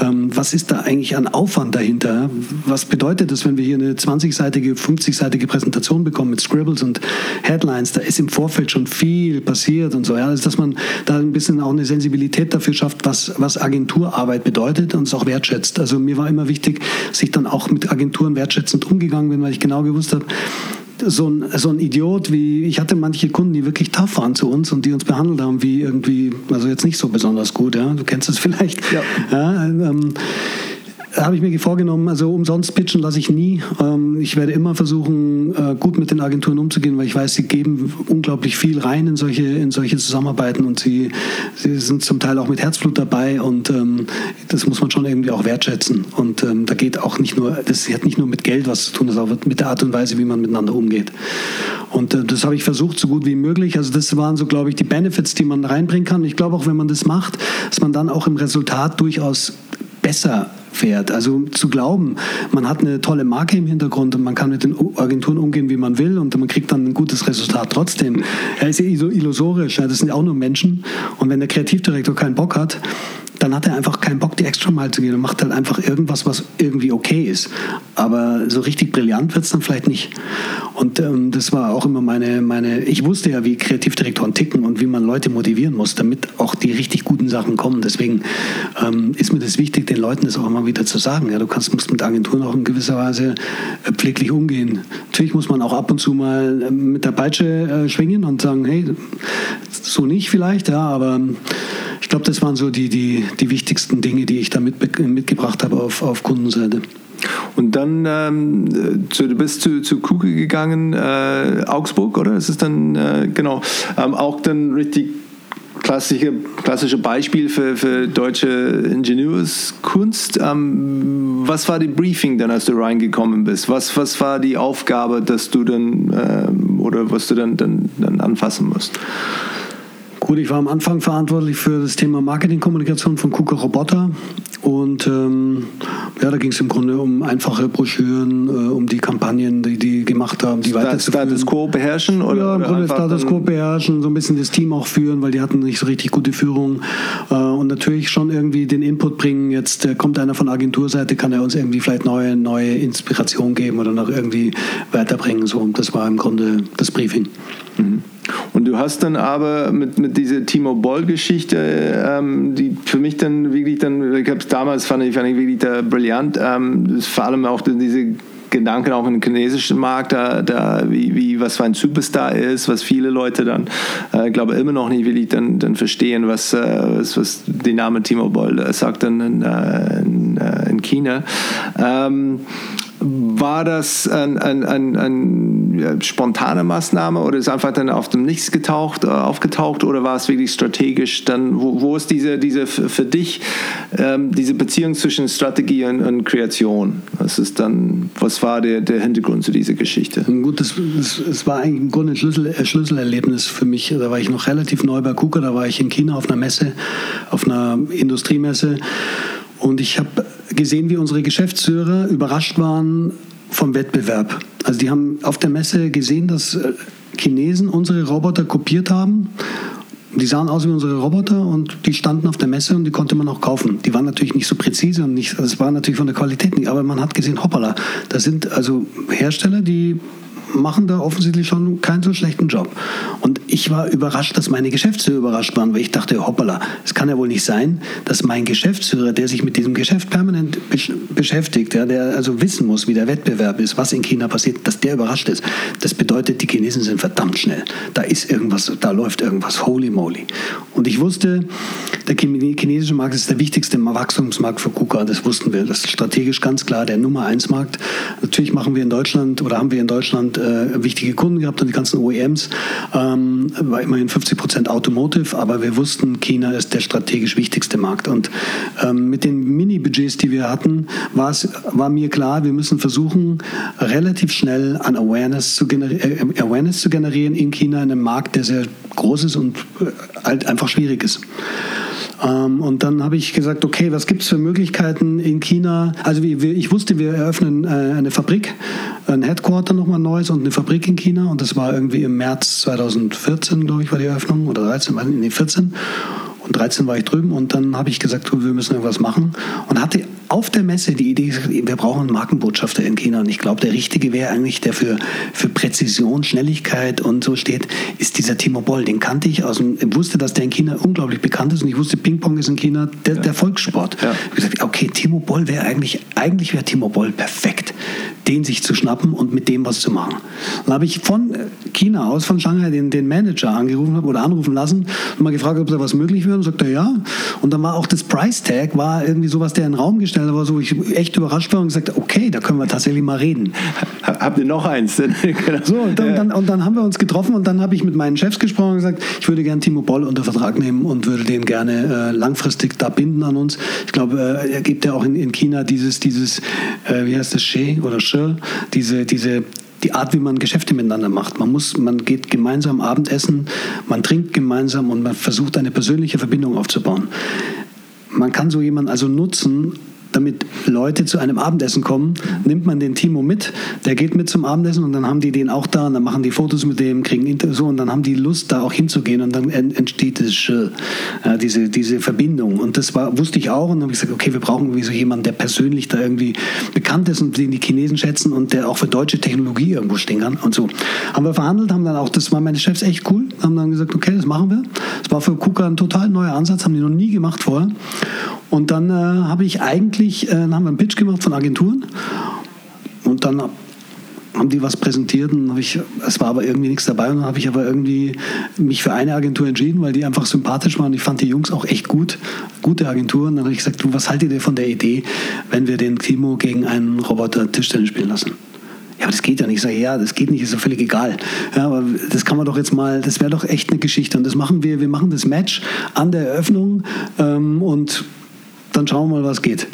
Ähm, was ist da eigentlich an Aufwand dahinter? Was bedeutet das, wenn wir hier eine 20-seitige, 50-seitige Präsentation bekommen mit Scribbles und Headlines? Da ist im Vorfeld schon viel passiert und so. Ja? Also, dass man da ein bisschen auch eine Sensibilität dafür schafft, was, was Agenturarbeit bedeutet und es auch wertschätzt. Also mir war immer wichtig, dass ich dann auch mit Agenturen wertschätzend umgegangen bin, weil ich genau gewusst habe, so ein, so ein Idiot wie, ich hatte manche Kunden, die wirklich tough waren zu uns und die uns behandelt haben wie irgendwie, also jetzt nicht so besonders gut, ja, du kennst es vielleicht. Ja. ja ähm, habe ich mir vorgenommen, also umsonst pitchen lasse ich nie. Ähm, ich werde immer versuchen, äh, gut mit den Agenturen umzugehen, weil ich weiß, sie geben unglaublich viel rein in solche, in solche Zusammenarbeiten und sie, sie sind zum Teil auch mit Herzblut dabei und ähm, das muss man schon irgendwie auch wertschätzen. Und ähm, da geht auch nicht nur, das hat nicht nur mit Geld was zu tun, das auch mit der Art und Weise, wie man miteinander umgeht. Und äh, das habe ich versucht, so gut wie möglich. Also das waren so, glaube ich, die Benefits, die man reinbringen kann. Ich glaube auch, wenn man das macht, dass man dann auch im Resultat durchaus besser fährt. Also zu glauben, man hat eine tolle Marke im Hintergrund und man kann mit den Agenturen umgehen, wie man will und man kriegt dann ein gutes Resultat trotzdem. Er ist ja illusorisch, das sind ja auch nur Menschen und wenn der Kreativdirektor keinen Bock hat, dann hat er einfach keinen Bock, die extra Mal zu gehen und macht halt einfach irgendwas, was irgendwie okay ist. Aber so richtig brillant wird es dann vielleicht nicht. Und ähm, das war auch immer meine, meine, ich wusste ja, wie Kreativdirektoren ticken und wie man Leute motivieren muss, damit auch die richtig guten Sachen kommen. Deswegen ähm, ist mir das wichtig, den Leuten das auch immer wieder zu sagen. Ja, du kannst, musst mit Agenturen auch in gewisser Weise äh, pfleglich umgehen. Natürlich muss man auch ab und zu mal äh, mit der Peitsche äh, schwingen und sagen, hey, so nicht vielleicht, ja, aber ich glaube, das waren so die, die, die wichtigsten Dinge, die ich da mit, mitgebracht habe auf, auf Kundenseite. Und dann, ähm, zu, du bist zu, zu Kuke gegangen, äh, Augsburg, oder? Es ist dann, äh, genau, ähm, auch dann richtig klassische, klassische Beispiel für, für deutsche Ingenieurskunst. Ähm, was war die Briefing dann, als du reingekommen bist? Was, was war die Aufgabe, dass du dann, ähm, oder was du dann, dann, dann anfassen musst? Gut, ich war am Anfang verantwortlich für das Thema Marketingkommunikation von KUKA Roboter und ähm, ja, da ging es im Grunde um einfache Broschüren, äh, um die Kampagnen, die die gemacht haben, die Stat Status Quo beherrschen? Oder, ja, im Grunde Status Quo beherrschen, so ein bisschen das Team auch führen, weil die hatten nicht so richtig gute Führung äh, und natürlich schon irgendwie den Input bringen, jetzt äh, kommt einer von Agenturseite, kann er uns irgendwie vielleicht neue, neue Inspiration geben oder noch irgendwie weiterbringen. So, das war im Grunde das Briefing. Mhm. Und du hast dann aber mit, mit dieser Timo Boll-Geschichte, ähm, die für mich dann wirklich dann, ich habe es damals fand ich, fand ich wirklich da brillant, ähm, vor allem auch diese Gedanken auch im chinesischen Markt, da, da wie, wie was für ein Superstar ist, was viele Leute dann, äh, glaube immer noch nicht wirklich dann, dann verstehen, was, äh, was, was der Name Timo Boll sagt dann in, äh, in, äh, in China. Ähm, war das ein, ein, ein, ein spontane Maßnahme oder ist einfach dann auf dem Nichts getaucht, äh, aufgetaucht oder war es wirklich strategisch? Dann, wo, wo ist diese, diese für dich ähm, diese Beziehung zwischen Strategie und, und, Kreation? Was ist dann, was war der, der Hintergrund zu dieser Geschichte? Gut, das, das, das war eigentlich im Grunde ein Schlüssel, Schlüsselerlebnis für mich. Da war ich noch relativ neu bei KUKA, da war ich in China auf einer Messe, auf einer Industriemesse und ich habe gesehen, wie unsere Geschäftsführer überrascht waren vom Wettbewerb. Also die haben auf der Messe gesehen, dass äh, Chinesen unsere Roboter kopiert haben. Die sahen aus wie unsere Roboter und die standen auf der Messe und die konnte man auch kaufen. Die waren natürlich nicht so präzise und nicht, das war natürlich von der Qualität nicht, aber man hat gesehen, hoppala, das sind also Hersteller, die machen da offensichtlich schon keinen so schlechten Job. Und ich war überrascht, dass meine Geschäftsführer überrascht waren, weil ich dachte, hoppala, es kann ja wohl nicht sein, dass mein Geschäftsführer, der sich mit diesem Geschäft permanent beschäftigt, ja, der also wissen muss, wie der Wettbewerb ist, was in China passiert, dass der überrascht ist. Das bedeutet, die Chinesen sind verdammt schnell. Da ist irgendwas, da läuft irgendwas, holy moly. Und ich wusste, der chinesische Markt ist der wichtigste Wachstumsmarkt für KUKA, das wussten wir. Das ist strategisch ganz klar der Nummer eins Markt. Natürlich machen wir in Deutschland oder haben wir in Deutschland äh, wichtige Kunden gehabt und die ganzen OEMs. Ähm, war immerhin 50 Prozent Automotive, aber wir wussten, China ist der strategisch wichtigste Markt. Und ähm, mit den Mini-Budgets, die wir hatten, war, mir klar, wir müssen versuchen, relativ schnell an Awareness zu, äh, Awareness zu generieren in China, in einem Markt, der sehr groß ist und halt einfach schwierig ist. Ähm, und dann habe ich gesagt, okay, was gibt es für Möglichkeiten in China? Also ich wusste, wir eröffnen äh, eine Fabrik, ein Headquarter nochmal neues und eine Fabrik in China. Und das war irgendwie im März 2014, glaube ich, war die Eröffnung oder 13, nee, 14. Und 13 war ich drüben und dann habe ich gesagt, wir müssen irgendwas machen. Und hatte auf der Messe die Idee, wir brauchen einen Markenbotschafter in China. Und ich glaube, der Richtige wäre eigentlich, der für, für Präzision, Schnelligkeit und so steht, ist dieser Timo Boll. Den kannte ich aus dem, wusste, dass der in China unglaublich bekannt ist. Und ich wusste, Ping-Pong ist in China der, ja. der Volkssport. Ja. Ich habe gesagt, okay, Timo Boll wäre eigentlich, eigentlich wäre Timo Boll perfekt, den sich zu schnappen und mit dem was zu machen. Dann habe ich von China aus, von Shanghai, den, den Manager angerufen oder anrufen lassen und mal gefragt, ob da was möglich wäre und sagt er ja. Und dann war auch das Price Tag, war irgendwie sowas, der in den Raum gestellt hat, war so, ich echt überrascht war und gesagt, okay, da können wir tatsächlich mal reden. Habt ihr noch eins? Genau. so, und dann, dann, und dann haben wir uns getroffen und dann habe ich mit meinen Chefs gesprochen und gesagt, ich würde gerne Timo Boll unter Vertrag nehmen und würde den gerne äh, langfristig da binden an uns. Ich glaube, äh, er gibt ja auch in, in China dieses, dieses äh, wie heißt das, She oder She, diese, diese die Art, wie man Geschäfte miteinander macht. Man muss, man geht gemeinsam Abendessen, man trinkt gemeinsam und man versucht eine persönliche Verbindung aufzubauen. Man kann so jemanden also nutzen, damit Leute zu einem Abendessen kommen, nimmt man den Timo mit, der geht mit zum Abendessen und dann haben die den auch da und dann machen die Fotos mit dem, kriegen Interviews so und dann haben die Lust, da auch hinzugehen und dann entsteht das, äh, diese, diese Verbindung. Und das war, wusste ich auch und dann habe ich gesagt, okay, wir brauchen irgendwie so jemanden, der persönlich da irgendwie bekannt ist und den die Chinesen schätzen und der auch für deutsche Technologie irgendwo stehen kann und so. Haben wir verhandelt, haben dann auch, das waren meine Chefs echt cool, haben dann gesagt, okay, das machen wir. Das war für KUKA ein total neuer Ansatz, haben die noch nie gemacht vorher. Und dann äh, habe ich eigentlich, äh, haben wir einen Pitch gemacht von Agenturen und dann haben die was präsentiert und ich, es war aber irgendwie nichts dabei und dann habe ich aber irgendwie mich für eine Agentur entschieden, weil die einfach sympathisch waren. Ich fand die Jungs auch echt gut, gute Agenturen. Dann habe ich gesagt, du, was haltet ihr von der Idee, wenn wir den Timo gegen einen Roboter Tischtennis spielen lassen? Ja, aber das geht ja nicht. Ich sage, ja, das geht nicht, ist doch völlig egal. Ja, aber das kann man doch jetzt mal, das wäre doch echt eine Geschichte. Und das machen wir, wir machen das Match an der Eröffnung ähm, und dann schauen wir mal, was geht.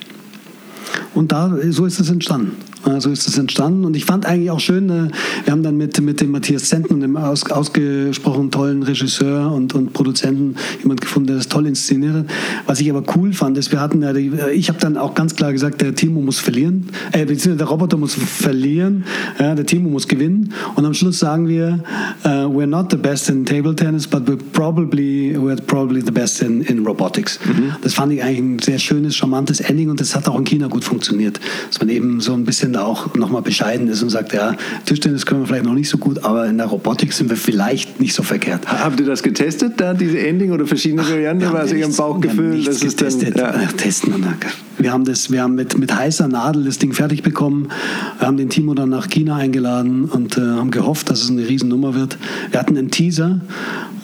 Und da, so ist es entstanden. So ist es entstanden. Und ich fand eigentlich auch schön, äh, wir haben dann mit, mit dem Matthias Zentner, dem aus, ausgesprochen tollen Regisseur und, und Produzenten, jemand gefunden, der das toll inszeniert hat. Was ich aber cool fand, ist, wir hatten ja, die, äh, ich habe dann auch ganz klar gesagt, der Timo muss verlieren, äh, der Roboter muss verlieren, ja, der Timo muss gewinnen. Und am Schluss sagen wir, uh, we're not the best in table tennis, but we're probably, we're probably the best in, in robotics. Mhm. Das fand ich eigentlich ein sehr schönes, charmantes Ending und das hat auch in China gut funktioniert. Dass man eben so ein bisschen da auch nochmal bescheiden ist und sagt, ja, Tischtennis können wir vielleicht noch nicht so gut, aber in der Robotik sind wir vielleicht nicht so verkehrt. Habt ihr das getestet, da diese Ending oder verschiedene Varianten? War es Ihrem Bauchgefühl? Das ist getestet. Dann, ja. Testen. Wir haben, das, wir haben mit, mit heißer Nadel das Ding fertig bekommen. Wir haben den Timo dann nach China eingeladen und äh, haben gehofft, dass es eine Riesennummer wird. Wir hatten einen Teaser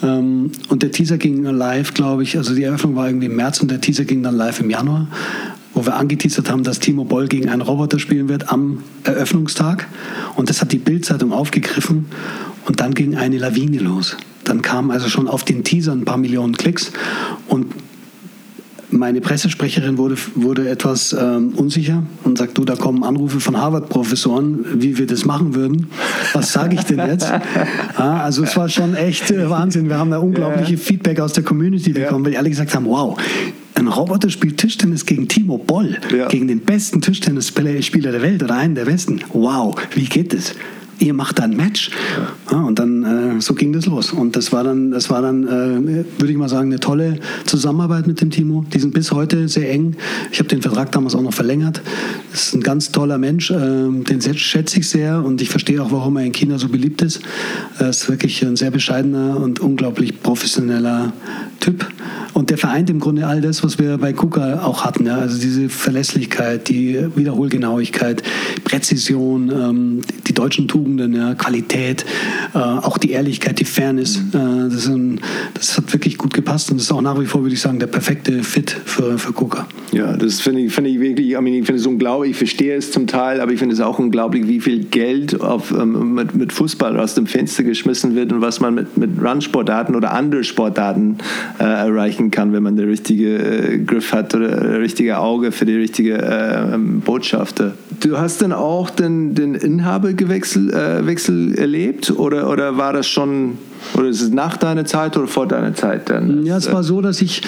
ähm, und der Teaser ging live, glaube ich. Also die Eröffnung war irgendwie im März und der Teaser ging dann live im Januar wo wir angeteasert haben, dass Timo Boll gegen einen Roboter spielen wird am Eröffnungstag. Und das hat die Bildzeitung aufgegriffen und dann ging eine Lawine los. Dann kamen also schon auf den Teaser ein paar Millionen Klicks und meine Pressesprecherin wurde, wurde etwas ähm, unsicher und sagt, du, da kommen Anrufe von Harvard-Professoren, wie wir das machen würden. Was sage ich denn jetzt? Ja, also es war schon echt äh, Wahnsinn. Wir haben da unglaubliche ja. Feedback aus der Community bekommen, weil die alle gesagt haben, wow, ein Roboter spielt Tischtennis gegen Timo Boll, ja. gegen den besten Tischtennisspieler der Welt oder einen der besten. Wow, wie geht das? Ihr macht da ein Match. Ja, und dann äh, so ging das los. Und das war dann, das war dann, äh, würde ich mal sagen, eine tolle Zusammenarbeit mit dem Timo. Die sind bis heute sehr eng. Ich habe den Vertrag damals auch noch verlängert. Das ist ein ganz toller Mensch, äh, den schätze ich sehr und ich verstehe auch, warum er in China so beliebt ist. Er ist wirklich ein sehr bescheidener und unglaublich professioneller Typ. Und der vereint im Grunde all das, was wir bei KUKA auch hatten. Ja? Also diese Verlässlichkeit, die Wiederholgenauigkeit, Präzision, ähm, die deutschen Tugenden, ja? Qualität, äh, auch die Ehrlichkeit, die Fairness. Äh, das, ein, das, hat wirklich gut gepasst und das ist auch nach wie vor, würde ich sagen, der perfekte Fit für, für KUKA. Ja, das finde ich, find ich wirklich, ich, meine, ich finde es unglaublich, ich verstehe es zum Teil, aber ich finde es auch unglaublich, wie viel Geld auf, ähm, mit, mit Fußball aus dem Fenster geschmissen wird und was man mit, mit Run-Sportarten oder anderen Sportarten äh, erreichen kann, wenn man den richtigen äh, Griff hat oder das richtige Auge für die richtige äh, Botschaft. Du hast dann auch den, den Inhaberwechsel äh, Wechsel erlebt oder, oder war das schon oder ist es nach deiner Zeit oder vor deiner Zeit dann? Ja, es war so, dass ich,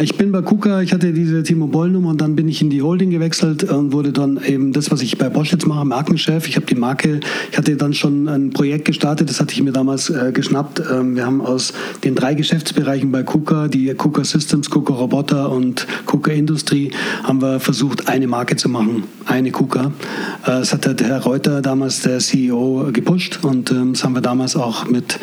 ich bin bei KUKA, ich hatte diese Timo Boll Nummer und dann bin ich in die Holding gewechselt und wurde dann eben das, was ich bei Bosch jetzt mache, Markenchef. Ich habe die Marke, ich hatte dann schon ein Projekt gestartet, das hatte ich mir damals äh, geschnappt. Ähm, wir haben aus den drei Geschäftsbereichen bei KUKA, die KUKA Systems, KUKA Roboter und KUKA Industrie, haben wir versucht, eine Marke zu machen, eine KUKA. Äh, das hat der Herr Reuter damals, der CEO, gepusht und ähm, das haben wir damals auch mit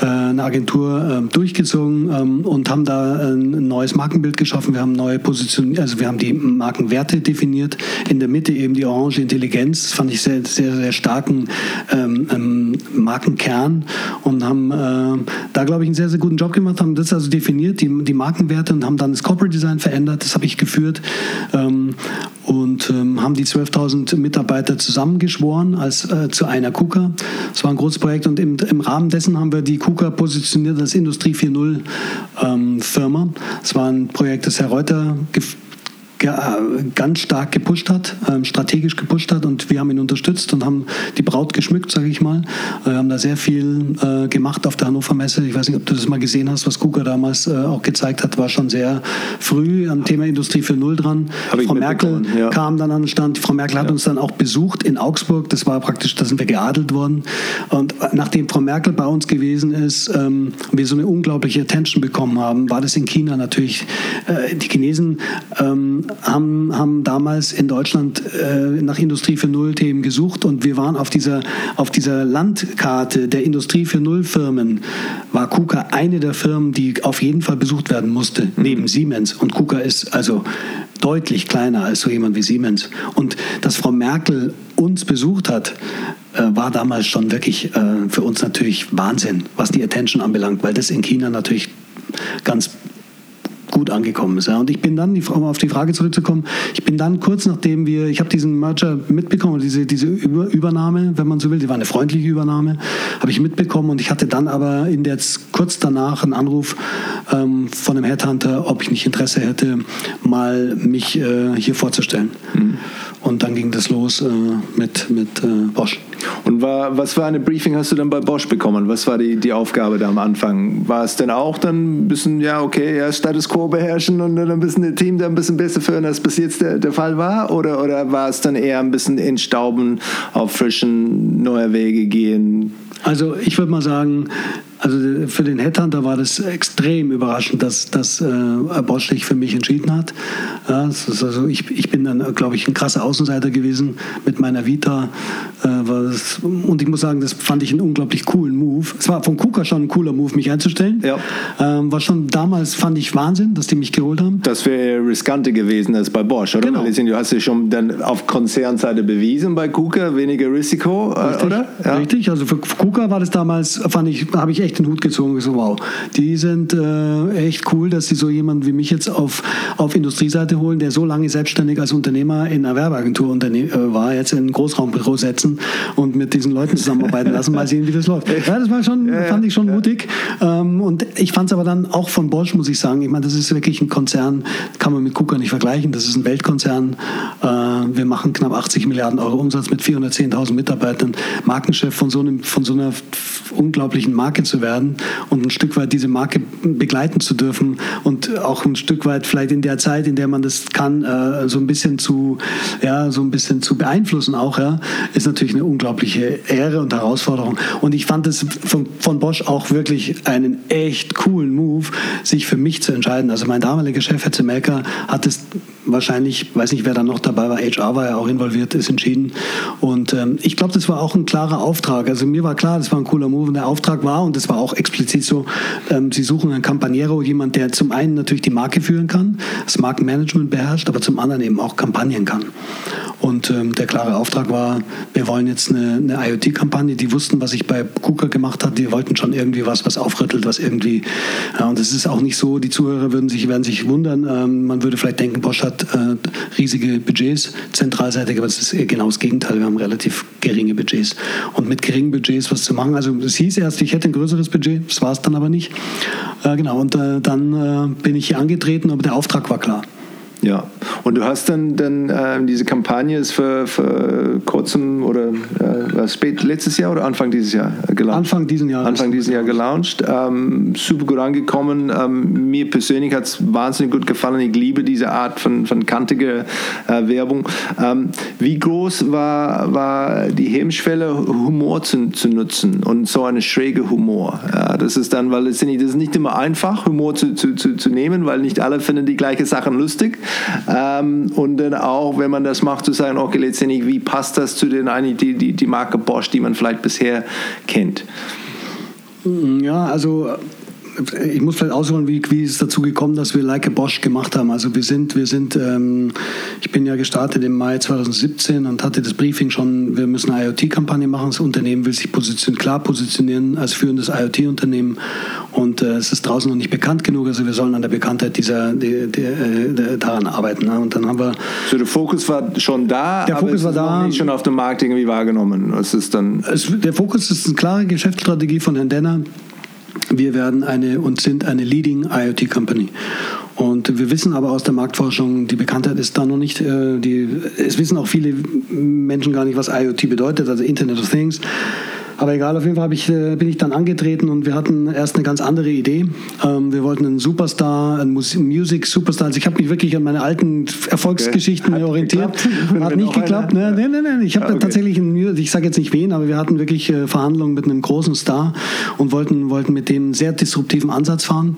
äh, einer Agentur ähm, durchgezogen ähm, und haben da ein neues Markenbild geschaffen. Wir haben neue Positionen, also wir haben die Markenwerte definiert. In der Mitte eben die orange Intelligenz, das fand ich sehr, sehr, sehr starken ähm, Markenkern und haben äh, da, glaube ich, einen sehr, sehr guten Job gemacht, haben das also definiert, die, die Markenwerte und haben dann das Corporate Design verändert. Das habe ich geführt und haben die 12.000 Mitarbeiter zusammengeschworen als äh, zu einer KUKA. Das war ein großes Projekt und im, im Rahmen dessen haben wir die KUKA positioniert als Industrie 4.0 ähm, Firma. Es war ein Projekt, das Herr Reuter ganz stark gepusht hat, ähm, strategisch gepusht hat und wir haben ihn unterstützt und haben die Braut geschmückt, sage ich mal. Wir haben da sehr viel äh, gemacht auf der Hannover Messe. Ich weiß nicht, ob du das mal gesehen hast, was KUKA damals äh, auch gezeigt hat, war schon sehr früh am Thema Industrie 4.0 dran. Frau Merkel ja. kam dann an den Stand. Frau Merkel hat ja. uns dann auch besucht in Augsburg. Das war praktisch, da sind wir geadelt worden. Und nachdem Frau Merkel bei uns gewesen ist, ähm, wir so eine unglaubliche Attention bekommen haben, war das in China natürlich, äh, die Chinesen ähm, haben, haben damals in Deutschland äh, nach Industrie für Null Themen gesucht und wir waren auf dieser, auf dieser Landkarte der Industrie für Null Firmen, war KUKA eine der Firmen, die auf jeden Fall besucht werden musste, mhm. neben Siemens. Und KUKA ist also deutlich kleiner als so jemand wie Siemens. Und dass Frau Merkel uns besucht hat, äh, war damals schon wirklich äh, für uns natürlich Wahnsinn, was die Attention anbelangt, weil das in China natürlich ganz gut angekommen ist. Ja. Und ich bin dann, um auf die Frage zurückzukommen, ich bin dann kurz nachdem wir, ich habe diesen Merger mitbekommen, diese, diese Übernahme, wenn man so will, die war eine freundliche Übernahme, habe ich mitbekommen und ich hatte dann aber in der kurz danach einen Anruf ähm, von einem Headhunter, ob ich nicht Interesse hätte, mal mich äh, hier vorzustellen. Mhm. Und dann ging das los äh, mit, mit äh, Bosch. Und war, was für eine Briefing hast du dann bei Bosch bekommen? Was war die, die Aufgabe da am Anfang? War es denn auch dann ein bisschen, ja, okay, ja, Status Quo beherrschen und dann ein bisschen das Team da ein bisschen besser führen, als bis jetzt der, der Fall war? Oder, oder war es dann eher ein bisschen entstauben, auf frischen, neue Wege gehen? Also ich würde mal sagen, also für den Headhunter war das extrem überraschend, dass, dass äh, Bosch sich für mich entschieden hat. Ja, also ich, ich bin dann, glaube ich, ein krasser Außenseiter gewesen mit meiner Vita. Äh, das, und ich muss sagen, das fand ich einen unglaublich coolen Move. Es war von KUKA schon ein cooler Move, mich einzustellen. Ja. Ähm, war schon damals, fand ich Wahnsinn, dass die mich geholt haben. Das wäre riskanter gewesen als bei Bosch, oder? Genau. Du hast ja schon dann auf Konzernseite bewiesen bei KUKA, weniger Risiko, äh, Richtig. oder? Ja. Richtig, also für KUKA war das damals, fand ich, habe ich echt den Hut gezogen. So, wow, die sind äh, echt cool, dass sie so jemanden wie mich jetzt auf, auf Industrieseite holen, der so lange selbstständig als Unternehmer in einer Werbeagentur äh, war, jetzt in ein Großraumbüro setzen und mit diesen Leuten zusammenarbeiten lassen, mal sehen, wie das läuft. Ja, das war schon, ja, fand ich schon ja. mutig. Ähm, und ich fand es aber dann auch von Bosch, muss ich sagen, ich meine, das ist wirklich ein Konzern, kann man mit KUKA nicht vergleichen, das ist ein Weltkonzern. Äh, wir machen knapp 80 Milliarden Euro Umsatz mit 410.000 Mitarbeitern. Markenchef von so, einem, von so einer unglaublichen Marke zu werden und ein Stück weit diese Marke begleiten zu dürfen und auch ein Stück weit vielleicht in der Zeit, in der man das kann, äh, so ein bisschen zu, ja, so ein bisschen zu beeinflussen auch, ja, ist natürlich eine unglaubliche Ehre und Herausforderung. Und ich fand es von, von Bosch auch wirklich einen echt coolen Move, sich für mich zu entscheiden. Also mein damaliger Chef, Herr Zemelka, hat es wahrscheinlich, weiß nicht, wer da noch dabei war, HR war ja auch involviert, ist entschieden. Und ähm, ich glaube, das war auch ein klarer Auftrag. Also mir war klar, das war ein cooler Move und der Auftrag war, und das war auch explizit so, ähm, sie suchen einen Campaniero, jemand, der zum einen natürlich die Marke führen kann, das Markenmanagement beherrscht, aber zum anderen eben auch Kampagnen kann. Und ähm, der klare Auftrag war, wir wollen jetzt eine, eine IoT-Kampagne. Die wussten, was ich bei KUKA gemacht habe. Die wollten schon irgendwie was, was aufrüttelt, was irgendwie. Ja, und es ist auch nicht so, die Zuhörer würden sich, werden sich wundern. Ähm, man würde vielleicht denken, Bosch hat äh, riesige Budgets, zentralseitig, aber es ist genau das Gegenteil. Wir haben relativ geringe Budgets. Und mit geringen Budgets was zu machen, also es hieß erst, ich hätte ein größeres Budget, das war es dann aber nicht. Äh, genau, und äh, dann äh, bin ich hier angetreten, aber der Auftrag war klar. Ja, und du hast dann, dann äh, diese Kampagne ist für, für kurzem oder äh, spät letztes Jahr oder Anfang dieses Jahr gelauncht? Anfang diesen Jahres. Anfang diesen Jahr gelauncht. Ähm, super gut angekommen. Ähm, mir persönlich hat es wahnsinnig gut gefallen. Ich liebe diese Art von, von kantiger äh, Werbung. Ähm, wie groß war, war die Hemmschwelle, Humor zu, zu nutzen und so eine schräge Humor? Ja, das ist dann, weil es das ist nicht immer einfach, Humor zu, zu, zu, zu nehmen, weil nicht alle finden die gleichen Sachen lustig. Ähm, und dann auch, wenn man das macht, zu sagen, okay, letztendlich, wie passt das zu den, die, die, die Marke Bosch, die man vielleicht bisher kennt? Ja, also ich muss vielleicht ausholen, wie, wie ist es dazu gekommen, dass wir Like a Bosch gemacht haben. Also wir sind, wir sind, ähm, ich bin ja gestartet im Mai 2017 und hatte das Briefing schon, wir müssen eine IoT-Kampagne machen. Das Unternehmen will sich position, klar positionieren als führendes IoT-Unternehmen und äh, es ist draußen noch nicht bekannt genug. Also wir sollen an der Bekanntheit dieser, die, die, äh, daran arbeiten. Ne? Und dann haben wir. So der Fokus war schon da, der Fokus war da. nicht schon auf dem Markt irgendwie wahrgenommen. Es ist dann. Es, der Fokus ist eine klare Geschäftsstrategie von Herrn Denner wir werden eine und sind eine Leading IoT Company. Und wir wissen aber aus der Marktforschung, die Bekanntheit ist da noch nicht, äh, die, es wissen auch viele Menschen gar nicht, was IoT bedeutet, also Internet of Things. Aber egal, auf jeden Fall ich, äh, bin ich dann angetreten und wir hatten erst eine ganz andere Idee. Ähm, wir wollten einen Superstar, einen Music Superstar. Also ich habe mich wirklich an meine alten Erfolgsgeschichten okay. orientiert. Geklappt? Hat nicht geklappt. Ne? Nein, nein, nein. Ich habe okay. tatsächlich, einen, ich sage jetzt nicht wen, aber wir hatten wirklich äh, Verhandlungen mit einem großen Star und wollten, wollten mit dem sehr disruptiven Ansatz fahren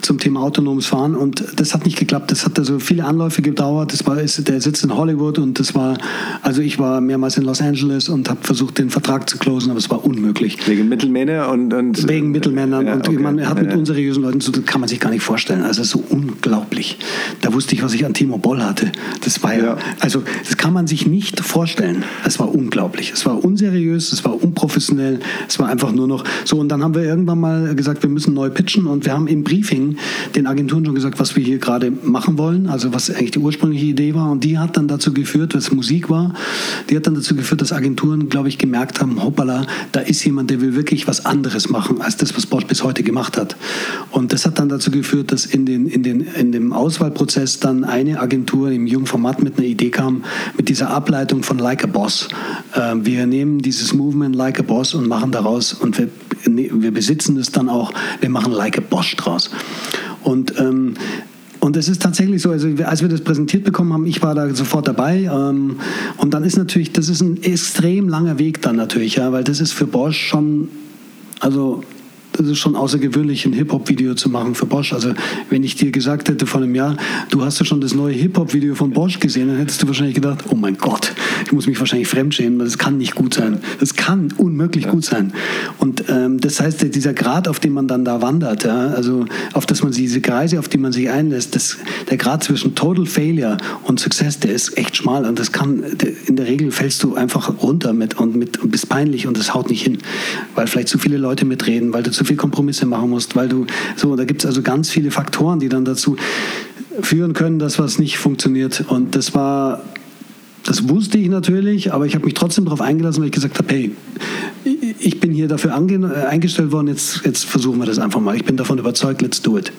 zum Thema autonomes Fahren. Und das hat nicht geklappt. Das hat also viele Anläufe gedauert. Das war, der sitzt in Hollywood und das war, also ich war mehrmals in Los Angeles und habe versucht, den Vertrag zu closen, aber es war war unmöglich. Wegen Mittelmänner und, und wegen Mittelmännern ja, und okay. man hat mit unseriösen Leuten zu tun, kann man sich gar nicht vorstellen. Also so unglaublich. Da wusste ich, was ich an Timo Boll hatte. Das war ja, also das kann man sich nicht vorstellen. Es war unglaublich. Es war unseriös, es war unprofessionell, es war einfach nur noch so. Und dann haben wir irgendwann mal gesagt, wir müssen neu pitchen und wir haben im Briefing den Agenturen schon gesagt, was wir hier gerade machen wollen, also was eigentlich die ursprüngliche Idee war. Und die hat dann dazu geführt, was Musik war, die hat dann dazu geführt, dass Agenturen, glaube ich, gemerkt haben, hoppala, da ist jemand, der will wirklich was anderes machen als das, was Bosch bis heute gemacht hat. Und das hat dann dazu geführt, dass in, den, in, den, in dem Auswahlprozess dann eine Agentur im jungen Format mit einer Idee kam, mit dieser Ableitung von Like a Boss. Äh, wir nehmen dieses Movement Like a Boss und machen daraus, und wir, wir besitzen es dann auch, wir machen Like a Bosch draus. Und ähm, und es ist tatsächlich so, also als wir das präsentiert bekommen haben, ich war da sofort dabei. Ähm, und dann ist natürlich, das ist ein extrem langer Weg dann natürlich, ja, weil das ist für Bosch schon, also das ist schon außergewöhnlich, ein Hip-Hop-Video zu machen für Bosch. Also wenn ich dir gesagt hätte vor einem Jahr, du hast ja schon das neue Hip-Hop-Video von Bosch gesehen, dann hättest du wahrscheinlich gedacht, oh mein Gott, ich muss mich wahrscheinlich fremdschämen, das kann nicht gut sein. Das kann unmöglich ja. gut sein. Und ähm, das heißt, dieser Grad, auf den man dann da wandert, ja, also auf das man diese Kreise, auf die man sich einlässt, das, der Grad zwischen Total Failure und Success, der ist echt schmal und das kann, in der Regel fällst du einfach runter mit und, mit, und bist peinlich und das haut nicht hin, weil vielleicht zu viele Leute mitreden, weil du zu viele Kompromisse machen musst, weil du so, da gibt es also ganz viele Faktoren, die dann dazu führen können, dass was nicht funktioniert. Und das war, das wusste ich natürlich, aber ich habe mich trotzdem darauf eingelassen, weil ich gesagt habe, hey, ich bin hier dafür eingestellt worden, jetzt, jetzt versuchen wir das einfach mal. Ich bin davon überzeugt, let's do it.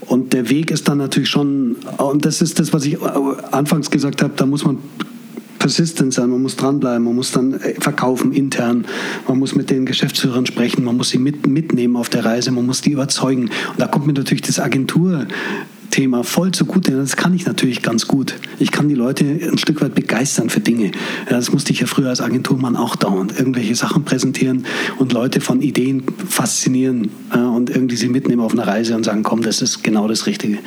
Und der Weg ist dann natürlich schon, und das ist das, was ich anfangs gesagt habe, da muss man persistent sein, man muss dranbleiben, man muss dann äh, verkaufen intern, man muss mit den Geschäftsführern sprechen, man muss sie mit, mitnehmen auf der Reise, man muss die überzeugen. Und da kommt mir natürlich das Agentur Thema voll zugute. Das kann ich natürlich ganz gut. Ich kann die Leute ein Stück weit begeistern für Dinge. Das musste ich ja früher als Agenturmann auch dauernd. Irgendwelche Sachen präsentieren und Leute von Ideen faszinieren und irgendwie sie mitnehmen auf eine Reise und sagen, komm, das ist genau das Richtige.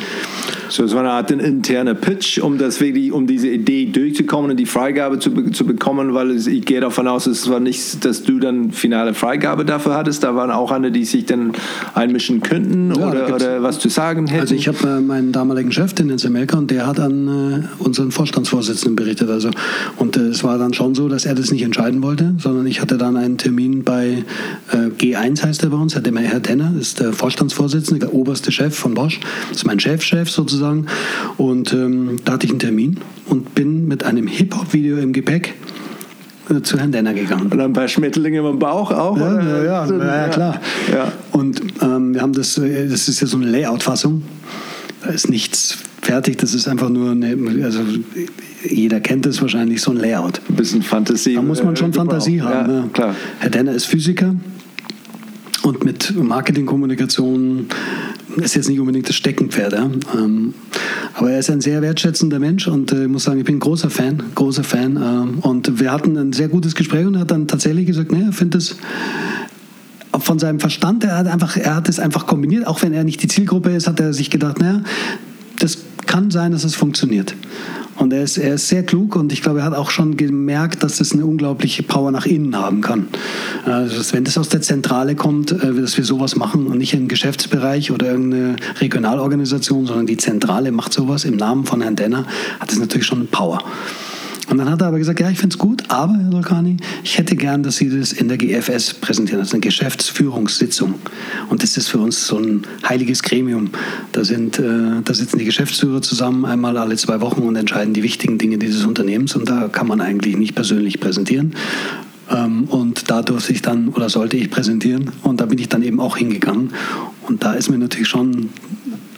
So, es war eine Art interne Pitch, um das wirklich, um diese Idee durchzukommen und die Freigabe zu, zu bekommen, weil es, ich gehe davon aus, es war nicht, dass du dann finale Freigabe dafür hattest. Da waren auch andere, die sich dann einmischen könnten ja, oder, oder was zu sagen hätten. Also ich habe äh, meinen damaligen Chef, den Nenze Melker, und der hat an äh, unseren Vorstandsvorsitzenden berichtet. Also, und äh, es war dann schon so, dass er das nicht entscheiden wollte, sondern ich hatte dann einen Termin bei äh, G1 heißt er bei uns, Herr Denner ist der Vorstandsvorsitzende, der oberste Chef von Bosch, das ist mein Chefchef sozusagen. Und ähm, da hatte ich einen Termin und bin mit einem Hip-Hop-Video im Gepäck äh, zu Herrn Denner gegangen. Und ein paar Schmetterlinge im Bauch auch? Ja, ja, ja, ja, klar. Ja. Und ähm, wir haben das, äh, das ist ja so eine Layout-Fassung. Da ist nichts fertig, das ist einfach nur eine, also jeder kennt es wahrscheinlich, so ein Layout. Ein bisschen Fantasie. Da muss man schon Fantasie haben. Ja, klar. Herr Denner ist Physiker und mit Marketingkommunikation ist jetzt nicht unbedingt das Steckenpferd. Ja. Ähm, aber er ist ein sehr wertschätzender Mensch und äh, ich muss sagen, ich bin ein großer Fan, großer Fan. Ähm, und wir hatten ein sehr gutes Gespräch und er hat dann tatsächlich gesagt, nee, er findet es von seinem Verstand, er hat einfach, er hat es einfach kombiniert, auch wenn er nicht die Zielgruppe ist, hat er sich gedacht, naja, das kann sein, dass es funktioniert. Und er ist, er ist sehr klug und ich glaube, er hat auch schon gemerkt, dass das eine unglaubliche Power nach innen haben kann. Also, wenn das aus der Zentrale kommt, äh, dass wir sowas machen und nicht im Geschäftsbereich oder irgendeine Regionalorganisation, sondern die Zentrale macht sowas im Namen von Herrn Denner, hat das natürlich schon Power. Und dann hat er aber gesagt, ja, ich finde es gut, aber, Herr Dolkani, ich hätte gern, dass Sie das in der GFS präsentieren. Ist eine Geschäftsführungssitzung. Und das ist für uns so ein heiliges Gremium. Da, sind, äh, da sitzen die Geschäftsführer zusammen einmal alle zwei Wochen und entscheiden die wichtigen Dinge dieses Unternehmens. Und da kann man eigentlich nicht persönlich präsentieren. Ähm, und da durfte ich dann oder sollte ich präsentieren. Und da bin ich dann eben auch hingegangen. Und da ist mir natürlich schon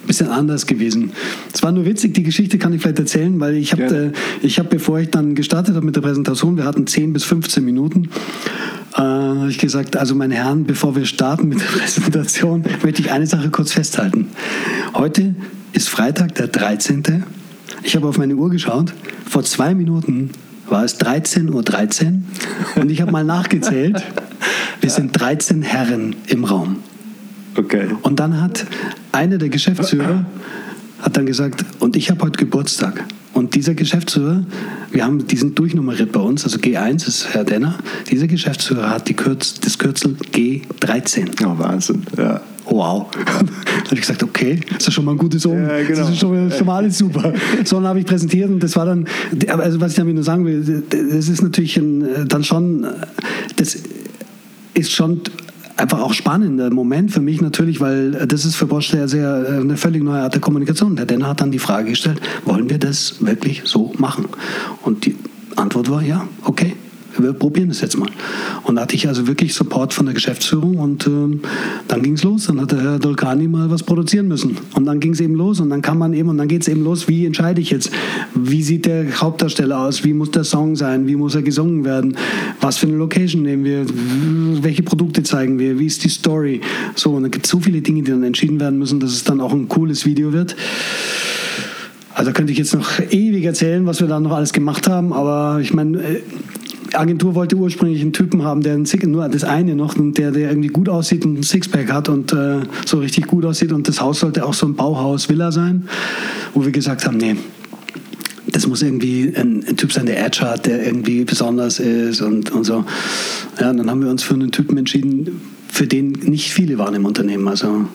bisschen anders gewesen. Es war nur witzig, die Geschichte kann ich vielleicht erzählen, weil ich habe, äh, ich habe, bevor ich dann gestartet habe mit der Präsentation, wir hatten 10 bis 15 Minuten, äh, habe ich gesagt, also meine Herren, bevor wir starten mit der Präsentation, möchte ich eine Sache kurz festhalten. Heute ist Freitag, der 13. Ich habe auf meine Uhr geschaut. Vor zwei Minuten war es 13.13 Uhr 13 und ich habe mal nachgezählt. Wir sind 13 Herren im Raum. Okay. Und dann hat einer der Geschäftsführer hat dann gesagt, und ich habe heute Geburtstag. Und dieser Geschäftsführer, wir haben diesen durchnummeriert bei uns, also G1 ist Herr Denner, dieser Geschäftsführer hat die Kürz, das Kürzel G13. Oh, Wahnsinn, ja. Wow. da habe ich gesagt, okay, das ist schon mal ein gutes Omen. Ja, genau. Das ist schon, schon, mal alles super. So, dann habe ich präsentiert und das war dann, also was ich damit nur sagen will, das ist natürlich ein, dann schon, das ist schon einfach auch spannender Moment für mich natürlich, weil äh, das ist für Bosch sehr, sehr äh, eine völlig neue Art der Kommunikation. Der Denner hat dann die Frage gestellt, wollen wir das wirklich so machen? Und die Antwort war ja, okay wir probieren es jetzt mal. Und da hatte ich also wirklich Support von der Geschäftsführung und ähm, dann ging es los. Dann hat der Herr Dolkani mal was produzieren müssen. Und dann ging es eben los und dann kann man eben, und dann geht es eben los, wie entscheide ich jetzt? Wie sieht der Hauptdarsteller aus? Wie muss der Song sein? Wie muss er gesungen werden? Was für eine Location nehmen wir? Welche Produkte zeigen wir? Wie ist die Story? So, und dann gibt es so viele Dinge, die dann entschieden werden müssen, dass es dann auch ein cooles Video wird. Also könnte ich jetzt noch ewig erzählen, was wir da noch alles gemacht haben, aber ich meine, äh, Agentur wollte ursprünglich einen Typen haben, der einen Six, nur das eine noch, der, der irgendwie gut aussieht und ein Sixpack hat und äh, so richtig gut aussieht. Und das Haus sollte auch so ein Bauhaus-Villa sein, wo wir gesagt haben, nee, das muss irgendwie ein, ein, Typ sein, der Edge hat, der irgendwie besonders ist und, und so. Ja, und dann haben wir uns für einen Typen entschieden, für den nicht viele waren im Unternehmen. Also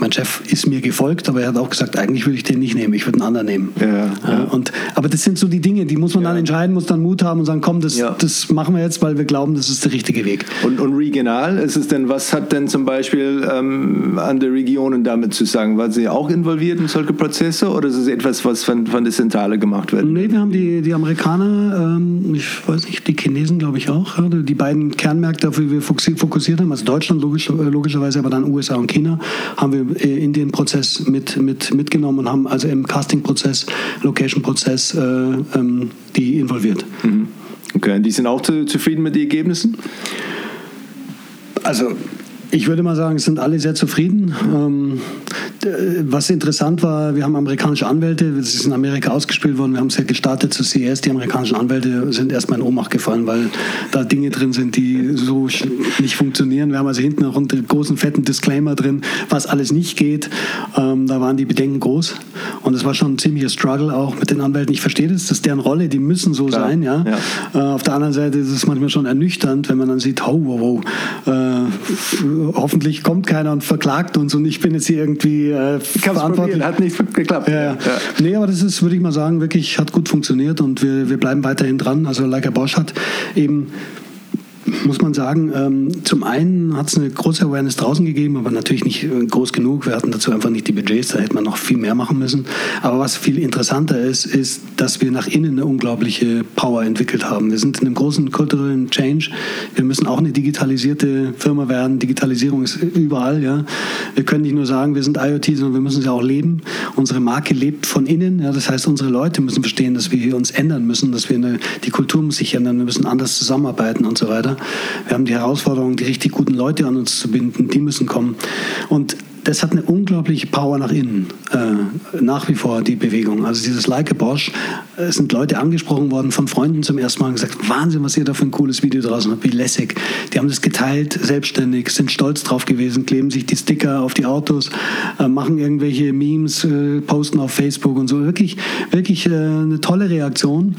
mein Chef ist mir gefolgt, aber er hat auch gesagt, eigentlich würde ich den nicht nehmen, ich würde einen anderen nehmen. Ja, ja. Und, aber das sind so die Dinge, die muss man ja. dann entscheiden, muss dann Mut haben und sagen, komm, das, das machen wir jetzt, weil wir glauben, das ist der richtige Weg. Und, und regional ist es denn, was hat denn zum Beispiel ähm, andere Regionen damit zu sagen? Waren Sie auch involviert in solche Prozesse oder ist es etwas, was von, von der Zentrale gemacht wird? Nee, wir haben die, die Amerikaner, ähm, ich weiß nicht, die Chinesen glaube ich auch, die beiden Kernmärkte, auf die wir fokussiert haben, also Deutschland logisch, logischerweise, aber dann USA und China, haben wir äh, in den Prozess mit, mit, mitgenommen und haben also im Casting-Prozess, Location-Prozess äh, ähm, die involviert. Mhm. Okay, und die sind auch zu, zufrieden mit den Ergebnissen? Also ich würde mal sagen, es sind alle sehr zufrieden. Ähm, was interessant war, wir haben amerikanische Anwälte, das ist in Amerika ausgespielt worden, wir haben es ja gestartet zu CES, die amerikanischen Anwälte sind erstmal in Ohnmacht gefallen, weil da Dinge drin sind, die so nicht funktionieren. Wir haben also hinten noch einen großen fetten Disclaimer drin, was alles nicht geht. Ähm, da waren die Bedenken groß und es war schon ein ziemlicher Struggle auch mit den Anwälten. Ich verstehe das, das ist deren Rolle, die müssen so Klar. sein. Ja? ja. Äh, auf der anderen Seite ist es manchmal schon ernüchternd, wenn man dann sieht, oh, wow, wow, äh, hoffentlich kommt keiner und verklagt uns und ich bin jetzt hier irgendwie äh, verantwortlich. Hat nicht geklappt. Ja, ja. Nee, aber das ist, würde ich mal sagen, wirklich hat gut funktioniert und wir, wir bleiben weiterhin dran. Also Leica Bosch hat eben muss man sagen, ähm, zum einen hat es eine große Awareness draußen gegeben, aber natürlich nicht äh, groß genug. Wir hatten dazu einfach nicht die Budgets, da hätte man noch viel mehr machen müssen. Aber was viel interessanter ist, ist, dass wir nach innen eine unglaubliche Power entwickelt haben. Wir sind in einem großen kulturellen Change. Wir müssen auch eine digitalisierte Firma werden. Digitalisierung ist überall. Ja. Wir können nicht nur sagen, wir sind IoT, sondern wir müssen sie auch leben. Unsere Marke lebt von innen. Ja. Das heißt, unsere Leute müssen verstehen, dass wir uns ändern müssen, dass wir eine, die Kultur muss sich ändern, wir müssen anders zusammenarbeiten und so weiter. Wir haben die Herausforderung, die richtig guten Leute an uns zu binden. Die müssen kommen. Und das hat eine unglaubliche Power nach innen, äh, nach wie vor die Bewegung. Also dieses Like a Bosch, es sind Leute angesprochen worden von Freunden zum ersten Mal und gesagt, Wahnsinn, was ihr da für ein cooles Video draußen habt, wie lässig. Die haben das geteilt, selbstständig, sind stolz drauf gewesen, kleben sich die Sticker auf die Autos, äh, machen irgendwelche Memes, äh, posten auf Facebook und so. Wirklich, wirklich äh, eine tolle Reaktion.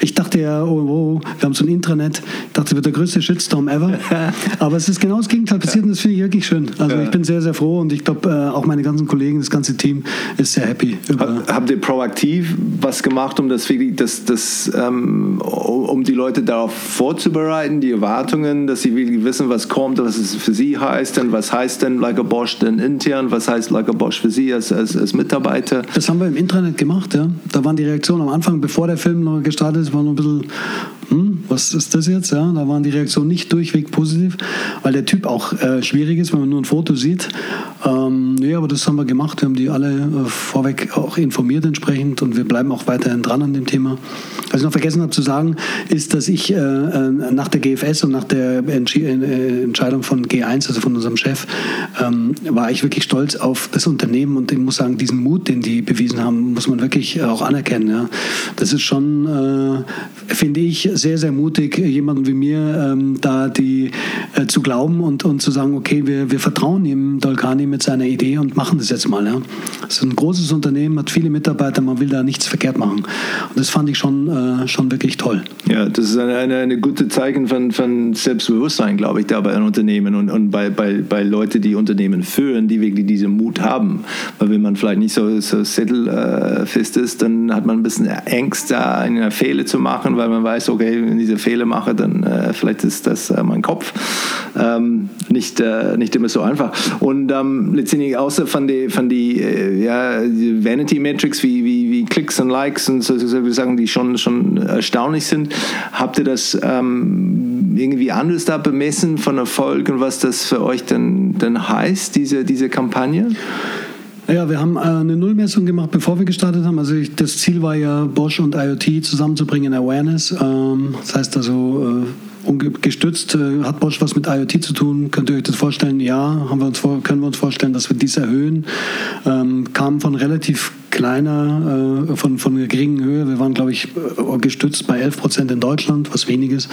Ich dachte ja, oh, oh, wir haben so ein Intranet, ich dachte, das wird der größte Shitstorm ever. Aber es ist genau das Gegenteil passiert und das finde ich wirklich schön. Also ich bin sehr, sehr froh und ich glaube, äh, auch meine ganzen Kollegen, das ganze Team ist sehr happy. Habt ihr proaktiv was gemacht, um das wirklich, das, das, ähm, um die Leute darauf vorzubereiten, die Erwartungen, dass sie wirklich wissen, was kommt, was es für sie heißt, denn was heißt denn Like a Bosch denn intern, was heißt Like a Bosch für sie als, als, als Mitarbeiter? Das haben wir im Intranet gemacht, ja. Da waren die Reaktionen am Anfang, bevor der Film noch gestartet ist, war noch ein bisschen hm, was ist das jetzt? Ja, da waren die Reaktionen nicht durchweg positiv, weil der Typ auch äh, schwierig ist, wenn man nur ein Foto sieht. Ähm, nee, aber das haben wir gemacht. Wir haben die alle äh, vorweg auch informiert entsprechend und wir bleiben auch weiterhin dran an dem Thema. Was ich noch vergessen habe zu sagen, ist, dass ich äh, äh nach der GFS und nach der Entsch äh, Entscheidung von G1, also von unserem Chef, ähm, war ich wirklich stolz auf das Unternehmen und ich muss sagen, diesen Mut, den die bewiesen haben, muss man wirklich auch anerkennen. Ja. Das ist schon, äh, finde ich, sehr, sehr mutig, jemanden wie mir ähm, da die äh, zu glauben und, und zu sagen, okay, wir, wir vertrauen ihm, Dolkani, mit seiner Idee und machen das jetzt mal. Ja. Es ist ein großes Unternehmen, hat viele Mitarbeiter, man will da nichts verkehrt machen. Und das fand ich schon, äh, schon wirklich toll. Ja, das ist eine, eine, gute Zeichen von, von Selbstbewusstsein, glaube ich, da bei einem Unternehmen und, und bei, bei, bei Leuten, die Unternehmen führen, die wirklich diesen Mut haben. Weil wenn man vielleicht nicht so, so settelfest ist, dann hat man ein bisschen Angst, da eine Fehler zu machen, weil man weiß, okay, wenn ich diese Fehler mache, dann äh, vielleicht ist das äh, mein Kopf. Ähm, nicht, äh, nicht immer so einfach. Und ähm, letztendlich außer von den von die, äh, ja, Vanity Metrics wie, wie, wie Klicks und Likes und so, so Sachen, die schon, schon erstaunlich sind, habt ihr das ähm, irgendwie anders da bemessen von Erfolg und was das für euch denn, denn heißt, diese, diese Kampagne? Ja, wir haben äh, eine Nullmessung gemacht, bevor wir gestartet haben. Also ich, das Ziel war ja, Bosch und IoT zusammenzubringen in Awareness. Ähm, das heißt also, äh, gestützt, äh, hat Bosch was mit IoT zu tun? Könnt ihr euch das vorstellen? Ja, haben wir uns vor, können wir uns vorstellen, dass wir dies erhöhen. Ähm, kam von relativ kleiner, äh, von, von einer geringen Höhe. Wir waren, glaube ich, äh, gestützt bei 11 Prozent in Deutschland, was weniges.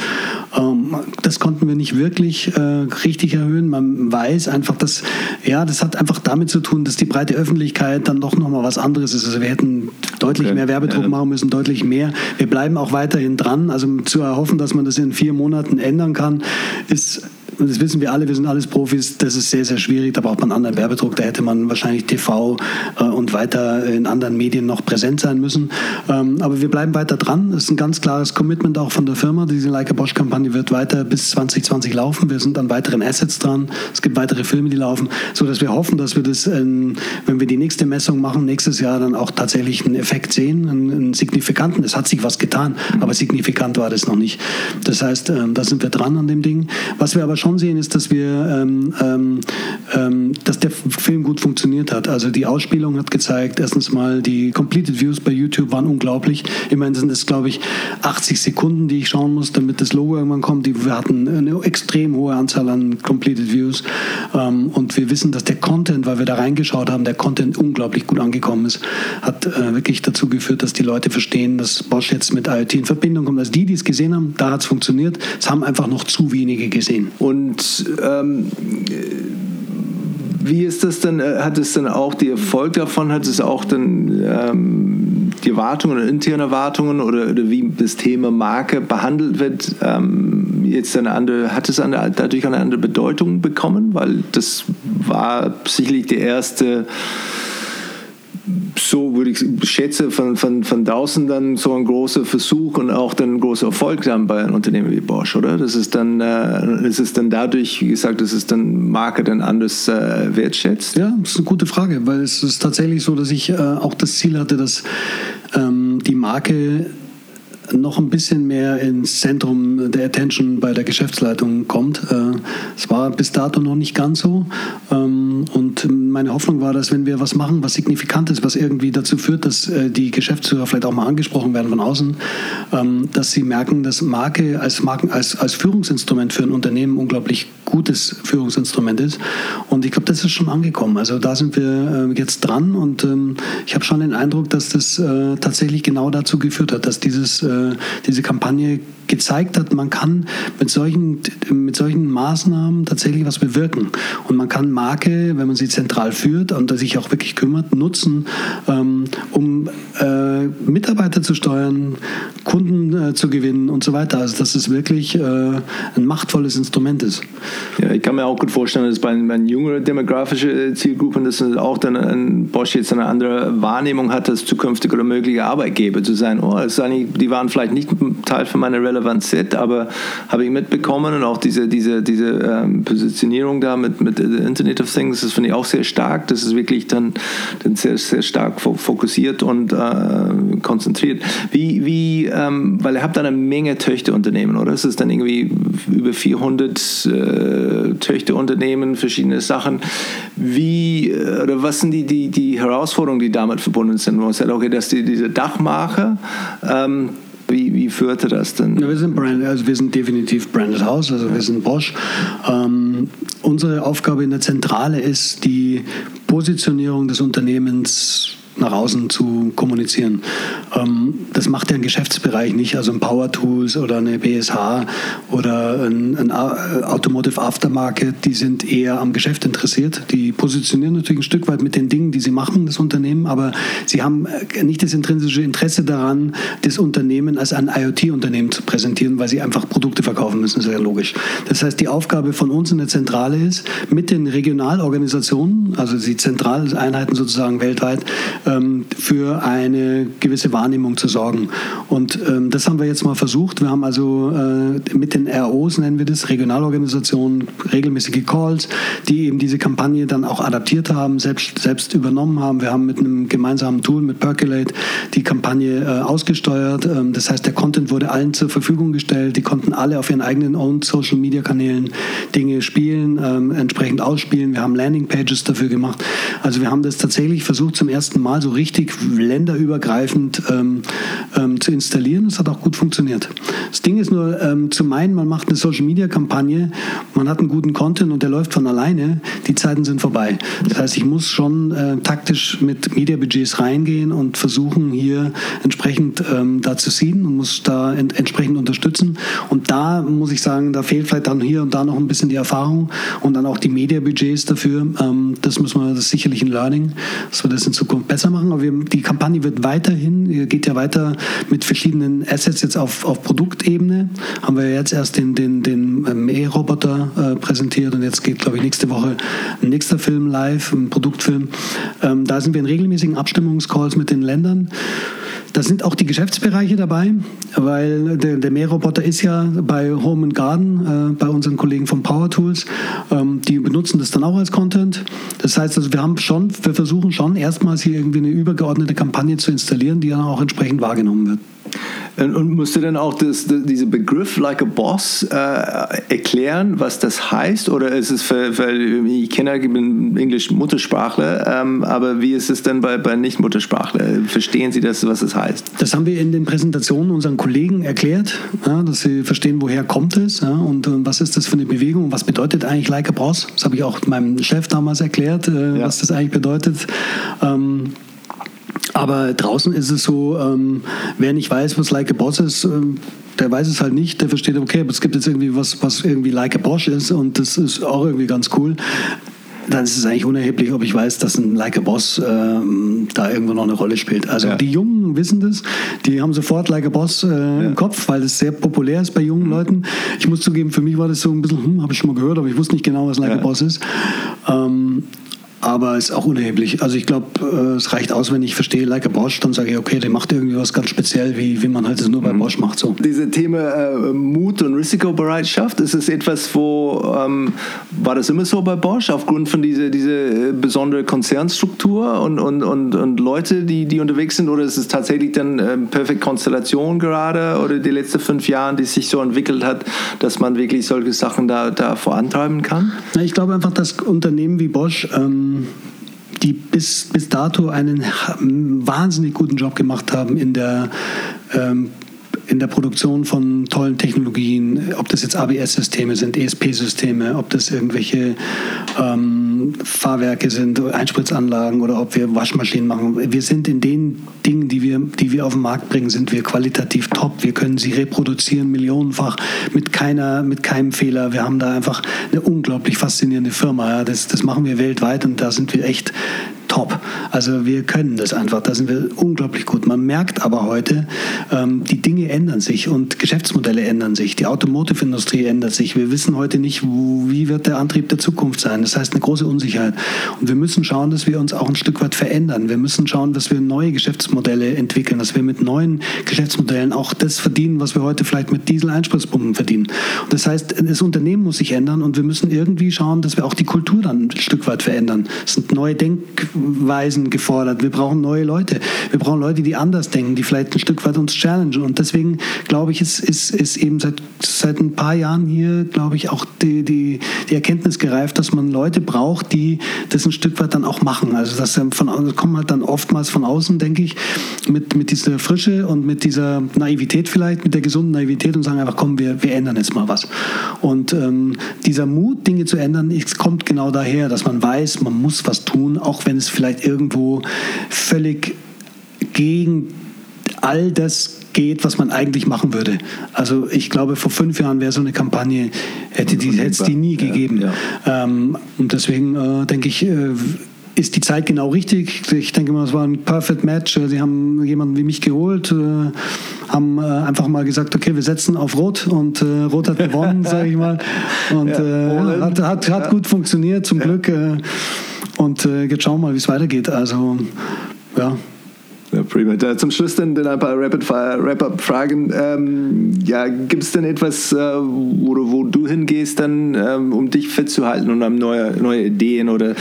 Ähm, das konnten wir nicht wirklich äh, richtig erhöhen. Man weiß einfach, dass, ja, das hat einfach damit zu tun, dass die breite Öffentlichkeit dann doch nochmal was anderes ist. Also wir hätten deutlich okay. mehr Werbedruck ja. machen müssen, deutlich mehr. Wir bleiben auch weiterhin dran. Also zu erhoffen, dass man das in vier Monaten ändern kann, ist und das wissen wir alle, wir sind alles Profis, das ist sehr, sehr schwierig. Da braucht man einen anderen Werbedruck, da hätte man wahrscheinlich TV äh, und weiter in anderen Medien noch präsent sein müssen. Ähm, aber wir bleiben weiter dran. Das ist ein ganz klares Commitment auch von der Firma. Diese Leica Bosch-Kampagne wird weiter bis 2020 laufen. Wir sind an weiteren Assets dran. Es gibt weitere Filme, die laufen, sodass wir hoffen, dass wir das, ähm, wenn wir die nächste Messung machen, nächstes Jahr dann auch tatsächlich einen Effekt sehen, einen, einen signifikanten. Es hat sich was getan, aber signifikant war das noch nicht. Das heißt, ähm, da sind wir dran an dem Ding. Was wir aber schon schon sehen, ist, dass wir, ähm, ähm, ähm, dass der Film gut funktioniert hat. Also die Ausspielung hat gezeigt, erstens mal die Completed Views bei YouTube waren unglaublich. Immerhin sind es, glaube ich, 80 Sekunden, die ich schauen muss, damit das Logo irgendwann kommt. Die, wir hatten eine extrem hohe Anzahl an Completed Views. Ähm, und wir wissen, dass der Content, weil wir da reingeschaut haben, der Content unglaublich gut angekommen ist, hat äh, wirklich dazu geführt, dass die Leute verstehen, dass Bosch jetzt mit IoT in Verbindung kommt. Also die, die es gesehen haben, da hat es funktioniert. Es haben einfach noch zu wenige gesehen. Und und ähm, wie ist das denn? Äh, hat es dann auch die Erfolg davon? Hat es auch dann ähm, die Erwartungen oder interne Erwartungen oder, oder, wie das Thema Marke behandelt wird? Ähm, jetzt eine andere, hat es eine, dadurch eine andere Bedeutung bekommen? Weil das war sicherlich die erste so würde ich schätzen, von, von, von draußen dann so ein großer Versuch und auch dann ein großer Erfolg dann bei einem Unternehmen wie Bosch, oder? Das ist dann, äh, ist es dann dadurch, wie gesagt, dass es dann Marke dann anders äh, wertschätzt? Ja, das ist eine gute Frage, weil es ist tatsächlich so, dass ich äh, auch das Ziel hatte, dass ähm, die Marke noch ein bisschen mehr ins Zentrum der Attention bei der Geschäftsleitung kommt. Äh, es war bis dato noch nicht ganz so. Ähm, und meine Hoffnung war, dass wenn wir was machen, was signifikant ist, was irgendwie dazu führt, dass äh, die Geschäftsführer vielleicht auch mal angesprochen werden von außen, ähm, dass sie merken, dass Marke als, Marken, als, als Führungsinstrument für ein Unternehmen unglaublich gutes Führungsinstrument ist. Und ich glaube, das ist schon angekommen. Also da sind wir äh, jetzt dran und ähm, ich habe schon den Eindruck, dass das tatsächlich genau dazu geführt hat, dass dieses äh, diese Kampagne gezeigt hat, man kann mit solchen, mit solchen Maßnahmen tatsächlich was bewirken. Und man kann Marke, wenn man sie zentral führt und sich auch wirklich kümmert, nutzen, ähm, um äh, Mitarbeiter zu steuern, Kunden äh, zu gewinnen und so weiter. Also dass es wirklich äh, ein machtvolles Instrument ist. Ja, ich kann mir auch gut vorstellen, dass bei, bei jüngeren demografischen Zielgruppen, dass auch dann ein Bosch jetzt eine andere Wahrnehmung hat, als zukünftige oder mögliche Arbeitgeber zu sein. Oh, die waren vielleicht nicht Teil von meiner Relevant Set, aber habe ich mitbekommen und auch diese, diese, diese ähm, Positionierung da mit, mit Internet of Things, das finde ich auch sehr stark. Das ist wirklich dann, dann sehr, sehr stark fokussiert und äh, konzentriert. Wie, wie ähm, weil ihr habt eine Menge Töchterunternehmen, oder? Es ist dann irgendwie über 400 äh, Töchterunternehmen, verschiedene Sachen. Wie, äh, oder was sind die, die, die Herausforderungen, die damit verbunden sind? Man sagt, okay, dass die, diese Dachmacher, ähm, wie, wie führte das denn? Ja, wir sind Brand, also wir sind definitiv Branded House, also wir sind Bosch. Ähm, unsere Aufgabe in der Zentrale ist die Positionierung des Unternehmens nach außen zu kommunizieren. Ähm, das macht ja ein Geschäftsbereich nicht, also ein Power Tools oder eine BSH oder ein, ein Automotive Aftermarket, die sind eher am Geschäft interessiert. Die positionieren natürlich ein Stück weit mit den Dingen, die sie machen, das Unternehmen, aber sie haben äh, nicht das intrinsische Interesse daran, das Unternehmen als ein IoT-Unternehmen zu präsentieren, weil sie einfach Produkte verkaufen müssen, das ist ja logisch. Das heißt, die Aufgabe von uns in der Zentrale ist, mit den Regionalorganisationen, also die Zentraleinheiten sozusagen weltweit, ähm, für eine gewisse Wahrnehmung zu sorgen. Und ähm, das haben wir jetzt mal versucht. Wir haben also äh, mit den ROs, nennen wir das, Regionalorganisationen, regelmäßige Calls, die eben diese Kampagne dann auch adaptiert haben, selbst, selbst übernommen haben. Wir haben mit einem gemeinsamen Tool, mit Percolate, die Kampagne äh, ausgesteuert. Ähm, das heißt, der Content wurde allen zur Verfügung gestellt. Die konnten alle auf ihren eigenen Owned Social Media Kanälen Dinge spielen, ähm, entsprechend ausspielen. Wir haben Landing Pages dafür gemacht. Also wir haben das tatsächlich versucht zum ersten Mal Mal so richtig länderübergreifend ähm, ähm, zu installieren. Das hat auch gut funktioniert. Das Ding ist nur, ähm, zu meinen, man macht eine Social-Media-Kampagne, man hat einen guten Content und der läuft von alleine, die Zeiten sind vorbei. Das heißt, ich muss schon äh, taktisch mit Media-Budgets reingehen und versuchen, hier entsprechend ähm, da zu ziehen und muss da ent entsprechend unterstützen. Und da muss ich sagen, da fehlt vielleicht dann hier und da noch ein bisschen die Erfahrung und dann auch die Media-Budgets dafür. Ähm, das muss man, das ist sicherlich ein Learning, dass wir das in Zukunft besser machen. Aber wir, die Kampagne wird weiterhin, geht ja weiter mit verschiedenen Assets jetzt auf, auf Produktebene. Haben wir jetzt erst den, den, den ähm, E-Roboter äh, präsentiert und jetzt geht, glaube ich, nächste Woche ein nächster Film live, ein Produktfilm. Ähm, da sind wir in regelmäßigen Abstimmungscalls mit den Ländern. Da sind auch die Geschäftsbereiche dabei, weil der, der Mähroboter ist ja bei Home and Garden, äh, bei unseren Kollegen von Power Tools. Ähm, die benutzen das dann auch als Content. Das heißt also, wir haben schon, wir versuchen schon erstmals hier irgendwie eine übergeordnete Kampagne zu installieren, die dann auch entsprechend wahrgenommen wird. Und musst du dann auch das, diese Begriff like a boss äh, erklären, was das heißt? Oder ist es für, für ich kenne, ich bin Englisch Muttersprachler, ähm, aber wie ist es denn bei, bei Nicht-Muttersprachler? Verstehen Sie das, was es heißt? Das haben wir in den Präsentationen unseren Kollegen erklärt, ja, dass sie verstehen, woher kommt es ja, und, und, was ist das für eine Bewegung und was bedeutet eigentlich like a boss? Das habe ich auch meinem Chef damals erklärt, äh, ja. was das eigentlich bedeutet. Ähm, aber draußen ist es so, ähm, wer nicht weiß, was Like a Boss ist, ähm, der weiß es halt nicht, der versteht, okay, aber es gibt jetzt irgendwie was, was irgendwie Like a Bosch ist und das ist auch irgendwie ganz cool dann ist es eigentlich unerheblich, ob ich weiß, dass ein Like a Boss äh, da irgendwo noch eine Rolle spielt. Also ja. die Jungen wissen das, die haben sofort Like a Boss äh, ja. im Kopf, weil das sehr populär ist bei jungen mhm. Leuten. Ich muss zugeben, für mich war das so ein bisschen, hm, habe ich schon mal gehört, aber ich wusste nicht genau, was Like ja. a Boss ist. Ähm, aber ist auch unerheblich. Also ich glaube, äh, es reicht aus, wenn ich verstehe, like a Bosch, dann sage ich, okay, der macht irgendwie was ganz speziell, wie, wie man halt es nur bei mhm. Bosch macht. So. Diese Thema äh, Mut und Risikobereitschaft, ist es etwas, wo ähm, war das immer so bei Bosch, aufgrund von dieser diese äh, besondere Konzernstruktur und, und, und, und Leute, die, die unterwegs sind, oder ist es tatsächlich dann äh, perfekt Konstellation gerade oder die letzten fünf Jahre, die sich so entwickelt hat, dass man wirklich solche Sachen da, da vorantreiben kann? Ich glaube einfach, dass Unternehmen wie Bosch ähm, die bis, bis dato einen wahnsinnig guten Job gemacht haben in der ähm, in der Produktion von tollen Technologien, ob das jetzt ABS-Systeme sind, ESP-Systeme, ob das irgendwelche ähm, Fahrwerke sind, Einspritzanlagen oder ob wir Waschmaschinen machen. Wir sind in den Dingen, die wir, die wir auf den Markt bringen, sind wir qualitativ top. Wir können sie reproduzieren millionenfach mit keiner, mit keinem Fehler. Wir haben da einfach eine unglaublich faszinierende Firma. Ja. Das, das machen wir weltweit und da sind wir echt top. Also wir können das einfach, da sind wir unglaublich gut. Man merkt aber heute, ähm, die Dinge ändern sich und Geschäftsmodelle ändern sich. Die Automotive-Industrie ändert sich. Wir wissen heute nicht, wo, wie wird der Antrieb der Zukunft sein. Das heißt eine große Unsicherheit. Und wir müssen schauen, dass wir uns auch ein Stück weit verändern. Wir müssen schauen, dass wir neue Geschäftsmodelle entwickeln, dass wir mit neuen Geschäftsmodellen auch das verdienen, was wir heute vielleicht mit Diesel-Einspritzpumpen verdienen. Und das heißt, das Unternehmen muss sich ändern und wir müssen irgendwie schauen, dass wir auch die Kultur dann ein Stück weit verändern. Es sind neue Denk Weisen gefordert. Wir brauchen neue Leute. Wir brauchen Leute, die anders denken, die vielleicht ein Stück weit uns challengen. Und deswegen glaube ich, ist, ist, ist eben seit, seit ein paar Jahren hier, glaube ich, auch die, die, die Erkenntnis gereift, dass man Leute braucht, die das ein Stück weit dann auch machen. Also das, von, das kommt halt dann oftmals von außen, denke ich, mit, mit dieser Frische und mit dieser Naivität vielleicht, mit der gesunden Naivität und sagen einfach, komm, wir, wir ändern jetzt mal was. Und ähm, dieser Mut, Dinge zu ändern, kommt genau daher, dass man weiß, man muss was tun, auch wenn es vielleicht irgendwo völlig gegen all das geht, was man eigentlich machen würde. Also ich glaube, vor fünf Jahren wäre so eine Kampagne, hätte die, hätte es die nie gegeben. Ja, ja. Ähm, und deswegen äh, denke ich, äh, ist die Zeit genau richtig. Ich denke mal, es war ein perfect Match. Sie haben jemanden wie mich geholt, äh, haben äh, einfach mal gesagt, okay, wir setzen auf Rot und äh, Rot hat gewonnen, sage ich mal. Und ja, hat, hat, hat gut funktioniert, zum Glück. Und äh, jetzt schauen wir mal, wie es weitergeht. Also, ja. Ja, prima. Zum Schluss dann, dann ein paar Rapid-Fire-Wrap-Up-Fragen. Ähm, ja, gibt es denn etwas, äh, wo, wo, du hingehst, dann, ähm, um dich fit zu halten und an neue, neue Ideen oder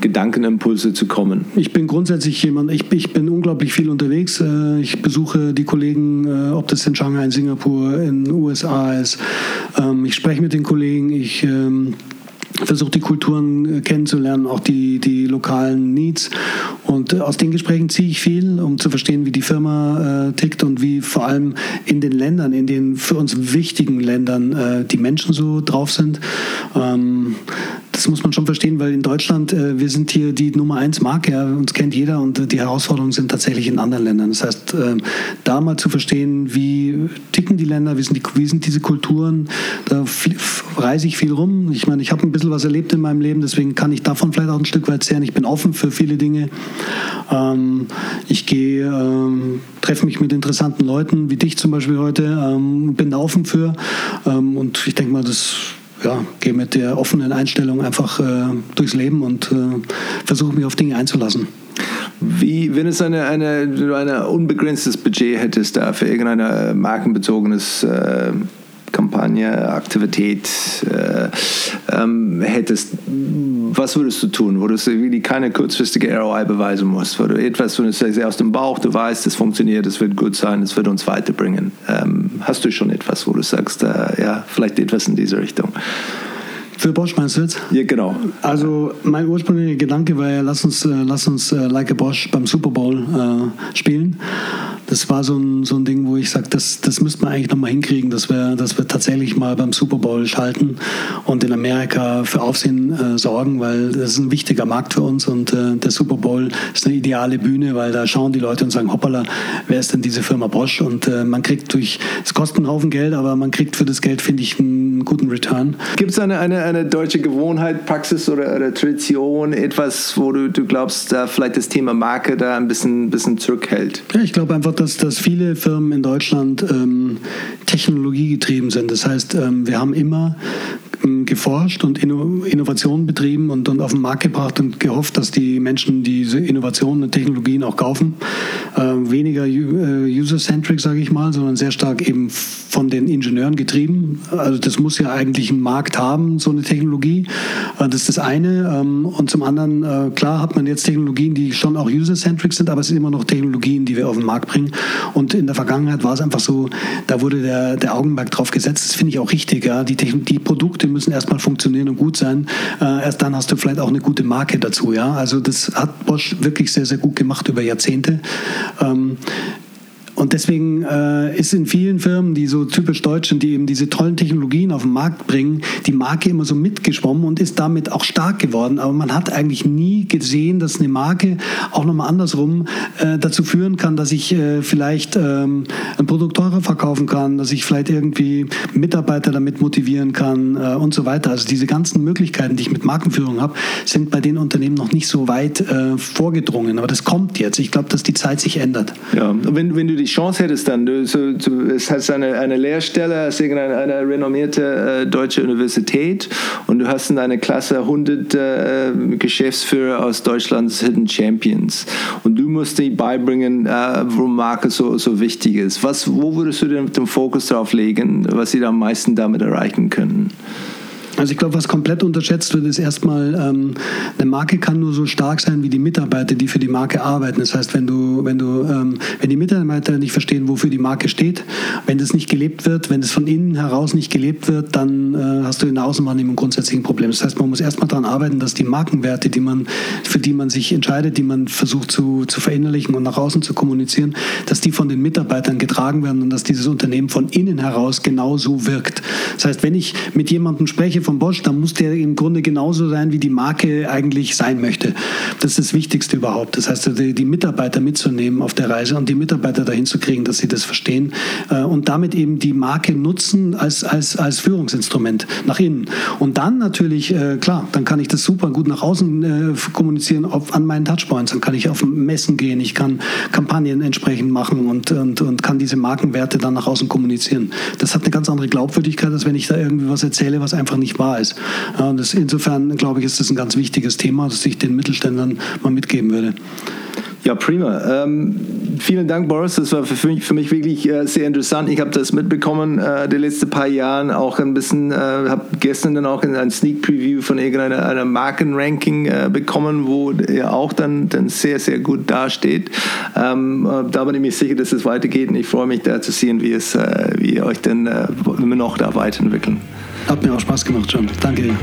Gedankenimpulse zu kommen? Ich bin grundsätzlich jemand, ich, ich bin unglaublich viel unterwegs. Äh, ich besuche die Kollegen, äh, ob das in Shanghai, in Singapur, in den USA ist. Ähm, ich spreche mit den Kollegen, ich ähm, versucht die Kulturen äh, kennenzulernen, auch die, die lokalen Needs. Und äh, aus den Gesprächen ziehe ich viel, um zu verstehen, wie die Firma äh, tickt und wie vor allem in den Ländern, in den für uns wichtigen Ländern äh, die Menschen so drauf sind. Ähm, das muss man schon verstehen, weil in Deutschland, äh, wir sind hier die Nummer eins Marke, ja, uns kennt jeder und die Herausforderungen sind tatsächlich in anderen Ländern. Das heißt, äh, da mal zu verstehen, wie ticken die Länder, wie sind, die, wie sind diese Kulturen, da reise ich viel rum. Ich meine, ich habe ein bisschen was erlebt in meinem Leben, deswegen kann ich davon vielleicht auch ein Stück weit zehren. Ich bin offen für viele Dinge. Ähm, ich gehe, ähm, treffe mich mit interessanten Leuten, wie dich zum Beispiel heute, ähm, bin da offen für. Ähm, und ich denke mal, das ja, gehe mit der offenen Einstellung einfach äh, durchs Leben und äh, versuche mich auf Dinge einzulassen. Wie, wenn es eine, eine, ein unbegrenztes Budget hättest da für irgendein markenbezogenes äh, Kampagne, Aktivität äh, ähm, hättest, was würdest du tun, wo du wirklich keine kurzfristige ROI beweisen musst, wo du etwas, du sagst, aus dem Bauch, du weißt, das funktioniert, das wird gut sein, das wird uns weiterbringen. Ähm, hast du schon etwas, wo du sagst, äh, ja, vielleicht etwas in diese Richtung? Für Bosch meinst du jetzt? Ja, genau. Also mein ursprünglicher Gedanke war ja, lass uns, äh, lass uns äh, Like a Bosch beim Super Bowl äh, spielen das war so ein, so ein Ding, wo ich sage, das, das müsste man eigentlich nochmal hinkriegen, dass wir, dass wir tatsächlich mal beim Super Bowl schalten und in Amerika für Aufsehen äh, sorgen, weil das ist ein wichtiger Markt für uns und äh, der Super Bowl ist eine ideale Bühne, weil da schauen die Leute und sagen, hoppala, wer ist denn diese Firma Bosch? Und äh, man kriegt durch, es kostet einen Haufen Geld, aber man kriegt für das Geld, finde ich, einen guten Return. Gibt es eine, eine, eine deutsche Gewohnheit, Praxis oder, oder Tradition, etwas, wo du, du glaubst, da vielleicht das Thema Marke da ein bisschen, bisschen zurückhält? Ja, ich glaube einfach, dass, dass viele Firmen in Deutschland ähm, technologiegetrieben sind. Das heißt, ähm, wir haben immer ähm, geforscht und Innovationen betrieben und, und auf den Markt gebracht und gehofft, dass die Menschen diese Innovationen und Technologien auch kaufen. Äh, weniger user-centric, sage ich mal, sondern sehr stark eben von den Ingenieuren getrieben. Also das muss ja eigentlich einen Markt haben, so eine Technologie. Äh, das ist das eine. Ähm, und zum anderen, äh, klar hat man jetzt Technologien, die schon auch user-centric sind, aber es sind immer noch Technologien, die wir auf den Markt bringen. Und in der Vergangenheit war es einfach so, da wurde der, der Augenmerk drauf gesetzt. Das finde ich auch richtig. Ja. Die, die Produkte müssen erstmal funktionieren und gut sein. Äh, erst dann hast du vielleicht auch eine gute Marke dazu. Ja? Also das hat Bosch wirklich sehr, sehr gut gemacht über Jahrzehnte. Ähm, und deswegen äh, ist in vielen Firmen, die so typisch deutsch sind, die eben diese tollen Technologien auf den Markt bringen, die Marke immer so mitgeschwommen und ist damit auch stark geworden. Aber man hat eigentlich nie gesehen, dass eine Marke auch nochmal andersrum äh, dazu führen kann, dass ich äh, vielleicht ähm, ein Produkt teurer verkaufen kann, dass ich vielleicht irgendwie Mitarbeiter damit motivieren kann äh, und so weiter. Also diese ganzen Möglichkeiten, die ich mit Markenführung habe, sind bei den Unternehmen noch nicht so weit äh, vorgedrungen. Aber das kommt jetzt. Ich glaube, dass die Zeit sich ändert. Ja, wenn, wenn du die Chance hättest dann, du, so, du hast eine, eine Lehrstelle, hast irgendeine eine renommierte äh, deutsche Universität und du hast in deiner Klasse 100 äh, Geschäftsführer aus Deutschlands Hidden Champions und du musst dir beibringen, äh, warum Marke so, so wichtig ist. Was, wo würdest du den, den Fokus darauf legen, was sie am meisten damit erreichen können? Also ich glaube, was komplett unterschätzt wird, ist erstmal, ähm, eine Marke kann nur so stark sein wie die Mitarbeiter, die für die Marke arbeiten. Das heißt, wenn du, wenn du, ähm, wenn die Mitarbeiter nicht verstehen, wofür die Marke steht, wenn das nicht gelebt wird, wenn es von innen heraus nicht gelebt wird, dann äh, hast du in der Außenwahrnehmung grundsätzlich ein Problem. Das heißt, man muss erstmal daran arbeiten, dass die Markenwerte, die man, für die man sich entscheidet, die man versucht zu, zu verinnerlichen und nach außen zu kommunizieren, dass die von den Mitarbeitern getragen werden und dass dieses Unternehmen von innen heraus genauso wirkt. Das heißt, wenn ich mit jemandem spreche, von Bosch, dann muss der im Grunde genauso sein, wie die Marke eigentlich sein möchte. Das ist das Wichtigste überhaupt. Das heißt, die, die Mitarbeiter mitzunehmen auf der Reise und die Mitarbeiter dahin zu kriegen, dass sie das verstehen äh, und damit eben die Marke nutzen als, als, als Führungsinstrument nach innen. Und dann natürlich, äh, klar, dann kann ich das super gut nach außen äh, kommunizieren auf, an meinen Touchpoints. Dann kann ich auf Messen gehen, ich kann Kampagnen entsprechend machen und, und, und kann diese Markenwerte dann nach außen kommunizieren. Das hat eine ganz andere Glaubwürdigkeit, als wenn ich da irgendwie was erzähle, was einfach nicht wahr ist. Und das, insofern, glaube ich, ist das ein ganz wichtiges Thema, das ich den Mittelständlern mal mitgeben würde. Ja, prima. Ähm, vielen Dank, Boris. Das war für mich, für mich wirklich äh, sehr interessant. Ich habe das mitbekommen äh, die letzten paar Jahre auch ein bisschen, äh, habe gestern dann auch ein Sneak Preview von irgendeiner einer Markenranking äh, bekommen, wo er auch dann, dann sehr, sehr gut dasteht. Ähm, äh, da bin ich mir sicher, dass es weitergeht und ich freue mich da zu sehen, wie, es, äh, wie ihr euch dann immer noch da weiterentwickeln. Hat mir auch Spaß gemacht, John. Danke dir.